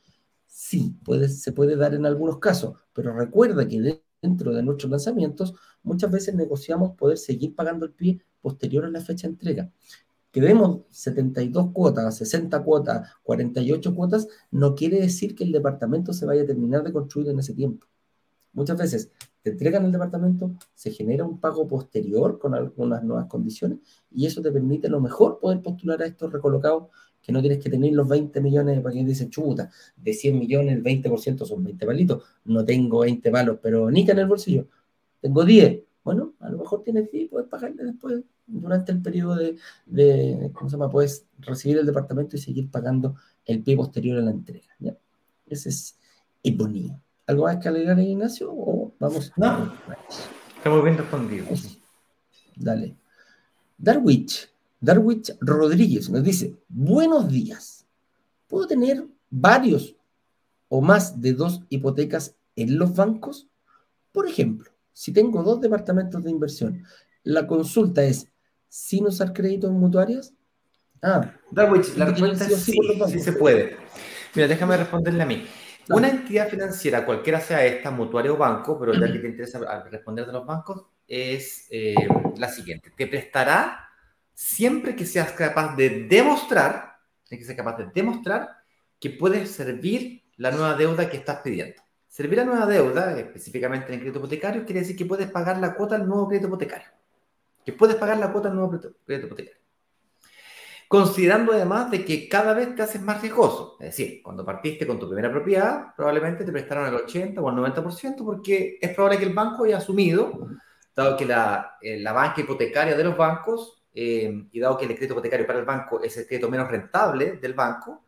Sí, puede, se puede dar en algunos casos, pero recuerda que de- dentro de nuestros lanzamientos muchas veces negociamos poder seguir pagando el pie posterior a la fecha de entrega. Que demos 72 cuotas, 60 cuotas, 48 cuotas, no quiere decir que el departamento se vaya a terminar de construir en ese tiempo. Muchas veces te entregan el departamento, se genera un pago posterior con algunas nuevas condiciones y eso te permite a lo mejor poder postular a estos recolocados que no tienes que tener los 20 millones para que dices, chuta, de 100 millones el 20% son 20 palitos, no tengo 20 palos, pero ni que en el bolsillo, tengo 10. Bueno, a lo mejor tienes 10 y puedes pagarle después, durante el periodo de, de, ¿cómo se llama? Puedes recibir el departamento y seguir pagando el pie posterior a la entrega. ¿ya? Ese es bonito. ¿Algo más que agregar, Ignacio? ¿O vamos? No. Estamos bien respondidos. Dale. Darwich, Darwich Rodríguez nos dice, buenos días. ¿Puedo tener varios o más de dos hipotecas en los bancos? Por ejemplo, si tengo dos departamentos de inversión, la consulta es, ¿sin usar créditos mutuarias? Ah, Darwich, la respuesta sí es se puede. Mira, déjame responderle a mí. Una entidad financiera, cualquiera sea esta, mutuario o banco, pero ya que te interesa responder de los bancos, es eh, la siguiente. Te prestará siempre que seas capaz de demostrar, que ser capaz de demostrar que puedes servir la nueva deuda que estás pidiendo. Servir la nueva deuda, específicamente en el crédito hipotecario, quiere decir que puedes pagar la cuota al nuevo crédito hipotecario. Que puedes pagar la cuota al nuevo crédito hipotecario considerando además de que cada vez te haces más riesgoso. Es decir, cuando partiste con tu primera propiedad, probablemente te prestaron el 80 o el 90% porque es probable que el banco haya asumido, dado que la, eh, la banca hipotecaria de los bancos eh, y dado que el crédito hipotecario para el banco es el crédito menos rentable del banco,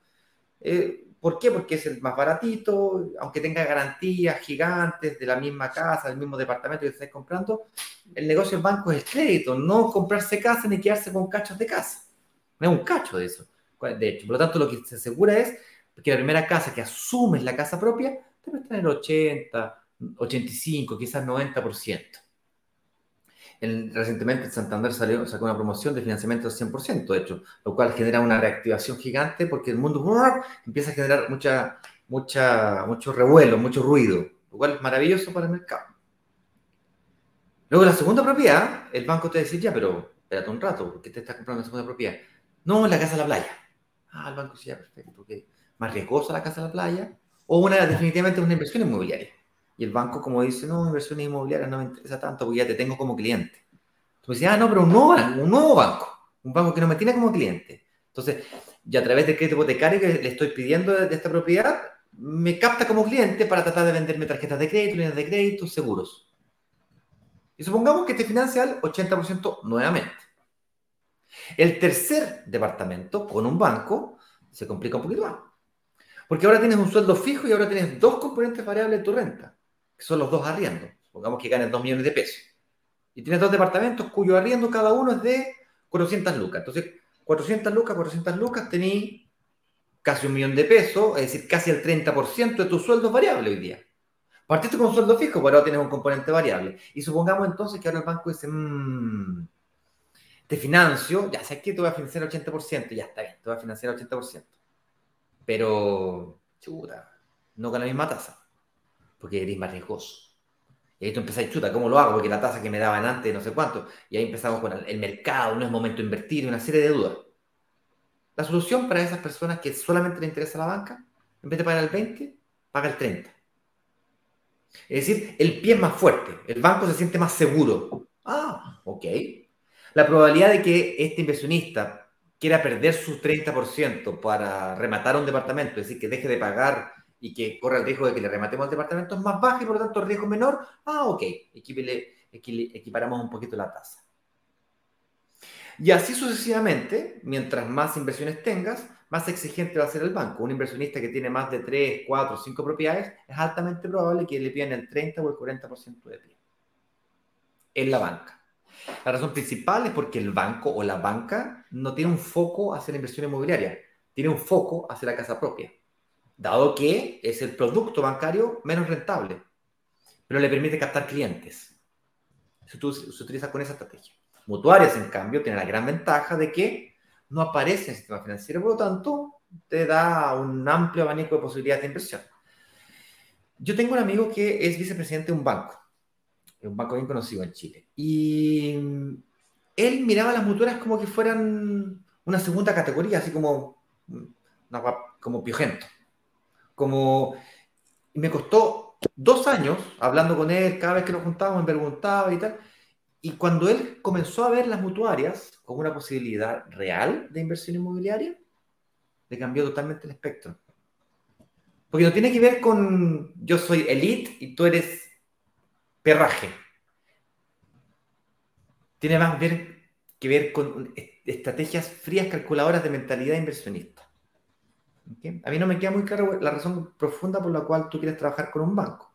eh, ¿por qué? Porque es el más baratito, aunque tenga garantías gigantes de la misma casa, del mismo departamento que estés comprando, el negocio del banco es el crédito, no comprarse casa ni quedarse con cachos de casa. No es un cacho de eso. De hecho, por lo tanto, lo que se asegura es Porque la primera casa que asumes la casa propia, te prestan el 80, 85, quizás 90%. El, recientemente Santander salió, sacó una promoción de financiamiento del 100%, de hecho, lo cual genera una reactivación gigante porque el mundo empieza a generar mucha, mucha, mucho revuelo, mucho ruido, lo cual es maravilloso para el mercado. Luego la segunda propiedad, el banco te dice, ya, pero espérate un rato, ¿por qué te estás comprando la segunda propiedad? No, la casa de la playa. Ah, el banco dice, perfecto, porque más riesgosa la casa de la playa, o una, definitivamente una inversión inmobiliaria. Y el banco, como dice, no, inversiones inmobiliarias no me interesa tanto porque ya te tengo como cliente. Tú dices, ah, no, pero un nuevo, un nuevo banco, un banco que no me tiene como cliente. Entonces, ya a través del crédito hipotecario que le estoy pidiendo de, esta propiedad, me capta como cliente para tratar de venderme tarjetas de crédito, líneas de crédito, seguros. Y supongamos que te financia al 80% nuevamente. El tercer departamento, con un banco, se complica un poquito más. Porque ahora tienes un sueldo fijo y ahora tienes dos componentes variables de tu renta son los dos arriendos. Supongamos que ganes 2 millones de pesos. Y tienes dos departamentos cuyo arriendo cada uno es de 400 lucas. Entonces, 400 lucas, 400 lucas, tenés casi un millón de pesos, es decir, casi el 30% de tu sueldo es variable hoy día. Partiste con un sueldo fijo, pero ahora tienes un componente variable. Y supongamos entonces que ahora el banco dice, mmm, te financio, ya sé que te voy a financiar el 80%, ya está bien, te voy a financiar el 80%. Pero, chuta, no con la misma tasa porque eres más riesgoso. Y ahí tú empezás, chuta, ¿cómo lo hago? Porque la tasa que me daban antes, no sé cuánto. Y ahí empezamos con el, mercado, no es momento de invertir, una serie de dudas. La solución para esas personas que solamente le interesa la banca, en vez de pagar el 20, paga el 30. Es decir, el pie es más fuerte, el banco se siente más seguro. Ah, ok. La probabilidad de que este inversionista quiera perder su 30% para rematar un departamento, es decir, que deje de pagar y que corre el riesgo de que le rematemos el departamento es más bajo y por lo tanto el riesgo menor, ah, ok, equiparamos un poquito la tasa. Y así sucesivamente, mientras más inversiones tengas, más exigente va a ser el banco. Un inversionista que tiene más de 3, 4, 5 propiedades, es altamente probable que le pidan el 30 o el 40% de pie. En la banca. La razón principal es porque el banco o la banca no tiene un foco hacia la inversión inmobiliaria, tiene un foco hacia la casa propia dado que es el producto bancario menos rentable, pero le permite captar clientes. Eso se utiliza con esa estrategia. Mutuarias, en cambio, tiene la gran ventaja de que no aparece en el sistema financiero, por lo tanto, te da un amplio abanico de posibilidades de inversión. Yo tengo un amigo que es vicepresidente de un banco, un banco bien conocido en Chile, y él miraba las mutuarias como que fueran una segunda categoría, así como, como piojento como me costó dos años hablando con él, cada vez que nos juntábamos me preguntaba y tal. Y cuando él comenzó a ver las mutuarias como una posibilidad real de inversión inmobiliaria, le cambió totalmente el espectro. Porque no tiene que ver con yo soy elite y tú eres perraje. Tiene más que ver con estrategias frías calculadoras de mentalidad inversionista. A mí no me queda muy claro la razón profunda por la cual tú quieres trabajar con un banco.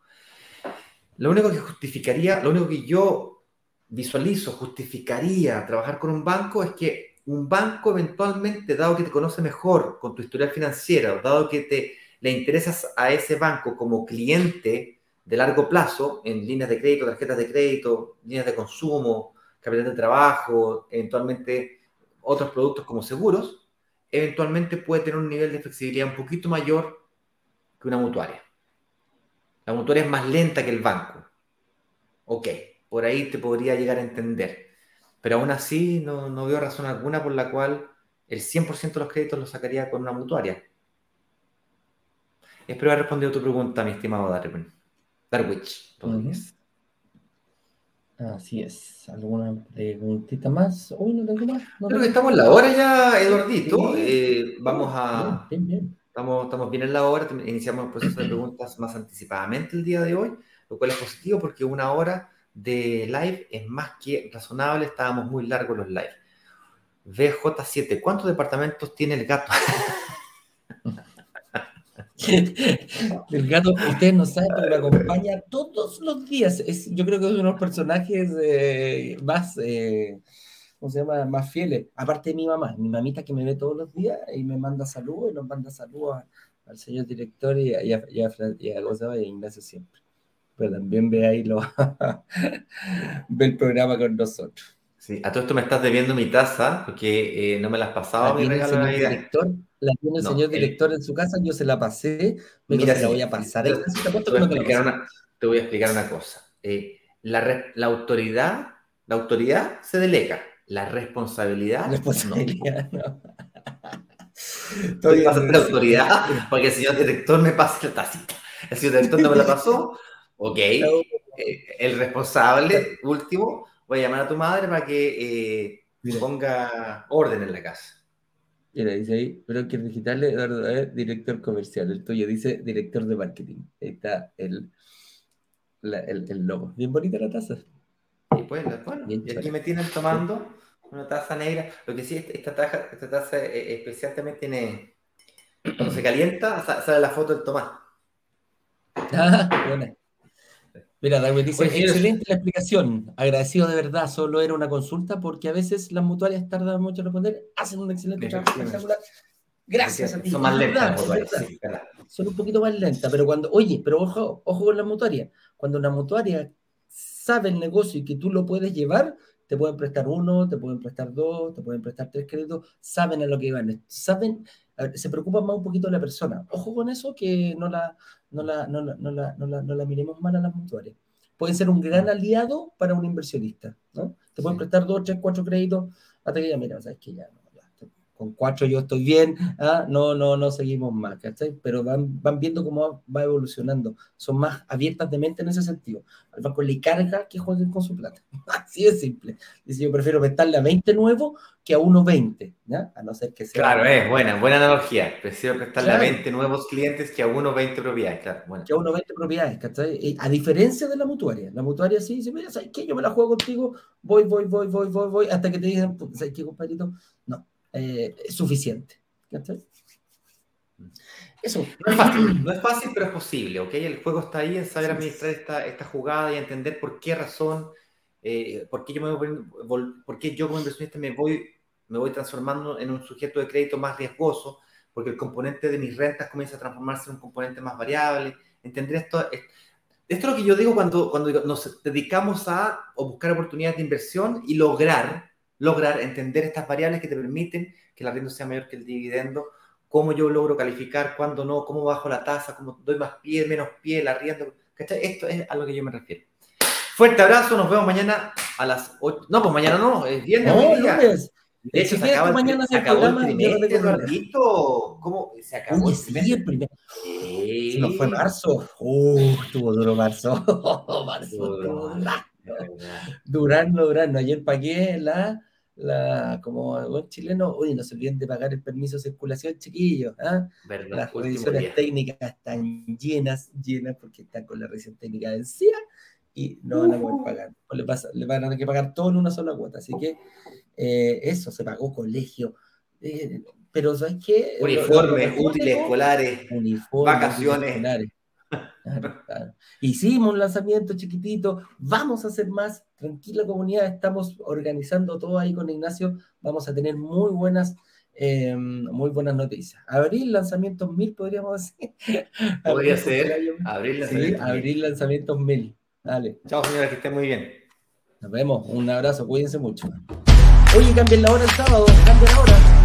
Lo único que justificaría, lo único que yo visualizo, justificaría trabajar con un banco es que un banco eventualmente, dado que te conoce mejor con tu historial financiero, dado que te le interesas a ese banco como cliente de largo plazo en líneas de crédito, tarjetas de crédito, líneas de consumo, capital de trabajo, eventualmente otros productos como seguros, eventualmente puede tener un nivel de flexibilidad un poquito mayor que una mutuaria. La mutuaria es más lenta que el banco. Ok, por ahí te podría llegar a entender. Pero aún así no, veo razón alguna por la cual el 100% de los créditos los sacaría con una mutuaria. Espero haber respondido a tu pregunta, mi estimado Darwin. Darwich. Así es. ¿Alguna preguntita más? Hoy no tengo más. Creo que estamos en la hora ya, Eduardito. Eh, vamos a. Estamos, estamos bien en la hora. Iniciamos el proceso de preguntas más anticipadamente el día de hoy, lo cual es positivo porque una hora de live es más que razonable. Estábamos muy largos los live. VJ7, ¿cuántos departamentos tiene el gato? El gato, ustedes no saben, pero me acompaña todos los días. Es, yo creo que es uno de los personajes eh, más, eh, ¿cómo se llama? Más fieles. Aparte de mi mamá, mi mamita que me ve todos los días y me manda saludos y nos manda saludos al señor director y a, y a, y a, y a, y a Ignacio siempre. Pero también ve ahí lo ve el programa con nosotros. Sí, a todo esto me estás debiendo mi taza porque eh, no me la has pasado. La mi regalo de Navidad. director, la tiene el No, señor el- director en su casa, yo se la pasé, me Mira, se la voy a pasar. te- voy a explicar una, te voy a explicar una cosa. Eh, la, la autoridad, la autoridad se delega, la responsabilidad Responsabilidad, no. no. Pasas la autoridad para que el señor director me pase la tacita. El señor director no me la pasó, ok. Eh, el responsable último, voy a llamar a tu madre para que eh, ponga orden en la casa. Mira, dice ahí, pero que digital, Eduardo, eh, director comercial. El tuyo dice director de marketing. Ahí está el, la- el, el logo. Bien bonita la taza. Y pues, bueno, Bien y aquí me tienen tomando una taza negra. Lo que sí, esta taza, esta taza eh, especial también tiene. Cuando se calienta, sa- sale la foto del Tomás. Ah, buena. Mira, Darwin dice, Oye, excelente la explicación. Agradecido de verdad, solo era una consulta porque a veces las mutuarias tardan mucho en responder, hacen un excelente trabajo espectacular. Gracias a ti. Son más lentas sí, son un poquito más lentas, pero cuando, oye, pero ojo, ojo con la mutuaria. Cuando una mutuaria sabe el negocio y que tú lo puedes llevar, te pueden prestar uno, te pueden prestar dos, te pueden prestar tres créditos, saben a lo que van, saben, ver, se preocupan más un poquito de la persona. Ojo con eso, que no la, no la, no la, no la, no la, no la miremos mal a las mutuarias. Pueden ser un gran aliado para un inversionista, ¿no? Te pueden Sí. prestar dos, tres, cuatro créditos, hasta que ya, mira, sabes que ya, no, ya, con cuatro yo estoy bien, ah, no, no, no seguimos más, ¿cachai? Pero van, van viendo cómo va evolucionando, son más abiertas de mente en ese sentido. Al banco le carga que jueguen con su plata, así de simple. Dice, yo prefiero prestarle a 20 nuevos que a uno 20, ¿ya? A no ser que sea... Claro, es buena, buena analogía. Prefiero prestarle Claro. a 20 nuevos clientes que a uno 20 propiedades. Claro, bueno. que a uno 20 propiedades, ¿cachai? A diferencia de la mutuaria. La mutuaria sí dice, mira, ¿sabes qué? Yo me la juego contigo, voy, voy, voy, voy, voy, voy, hasta que te digan, "Puta, ¿sabes qué, compadrito? No, eh, suficiente. Eso. No es fácil, no es fácil, pero es posible, ¿ok? El juego está ahí en saber administrar esta, esta jugada y entender por qué razón, eh, por, qué yo me voy, por qué yo como inversionista me voy, me voy transformando en un sujeto de crédito más riesgoso, porque el componente de mis rentas comienza a transformarse en un componente más variable. Entender esto, es- esto es lo que yo digo cuando, cuando nos dedicamos a buscar oportunidades de inversión y lograr, lograr entender estas variables que te permiten que el arriendo sea mayor que el dividendo cómo yo logro calificar, cuándo no, cómo bajo la tasa, cómo doy más pie, menos pie, el arriendo. ¿cachai? Esto es a lo que yo me refiero. Fuerte abrazo, nos vemos mañana a las 8. No, pues mañana no, es viernes. No, lunes. De hecho, se acaba, el, mañana se acabó el trimestre. Eduardito. ¿Cómo? Se acabó el sí, trimestre. Sí. Nos fue marzo. Uh, estuvo duro marzo. marzo duro, dura. verdad. Durando, durando. Ayer pagué la, la como buen chileno, oye, no se olviden de pagar el permiso de circulación, chiquillos. ¿ah? Verdad, Las revisiones día. técnicas están llenas, llenas, porque están con la revisión técnica vencida y no van a poder pagar. O le, pasa- le van a tener que pagar todo en una sola cuota. Así que eh, eso, se pagó colegio. eh, pero ¿sabes qué? Uniformes, útiles escolares. uniformes, Vacaciones. escolares. Claro, claro. Hicimos un lanzamiento chiquitito, vamos a hacer más, tranquila comunidad, estamos organizando todo ahí con Ignacio, vamos a tener muy buenas, eh, muy buenas noticias. Abril, lanzamientos mil, podríamos decir. Podría Abril, ser. Abril, Sí, lanzamiento. abril, lanzamientos mil. Dale, Chao, señora, que estén muy bien. nos vemos, un abrazo, cuídense mucho. Oye, cambien la hora el sábado, cambien la hora.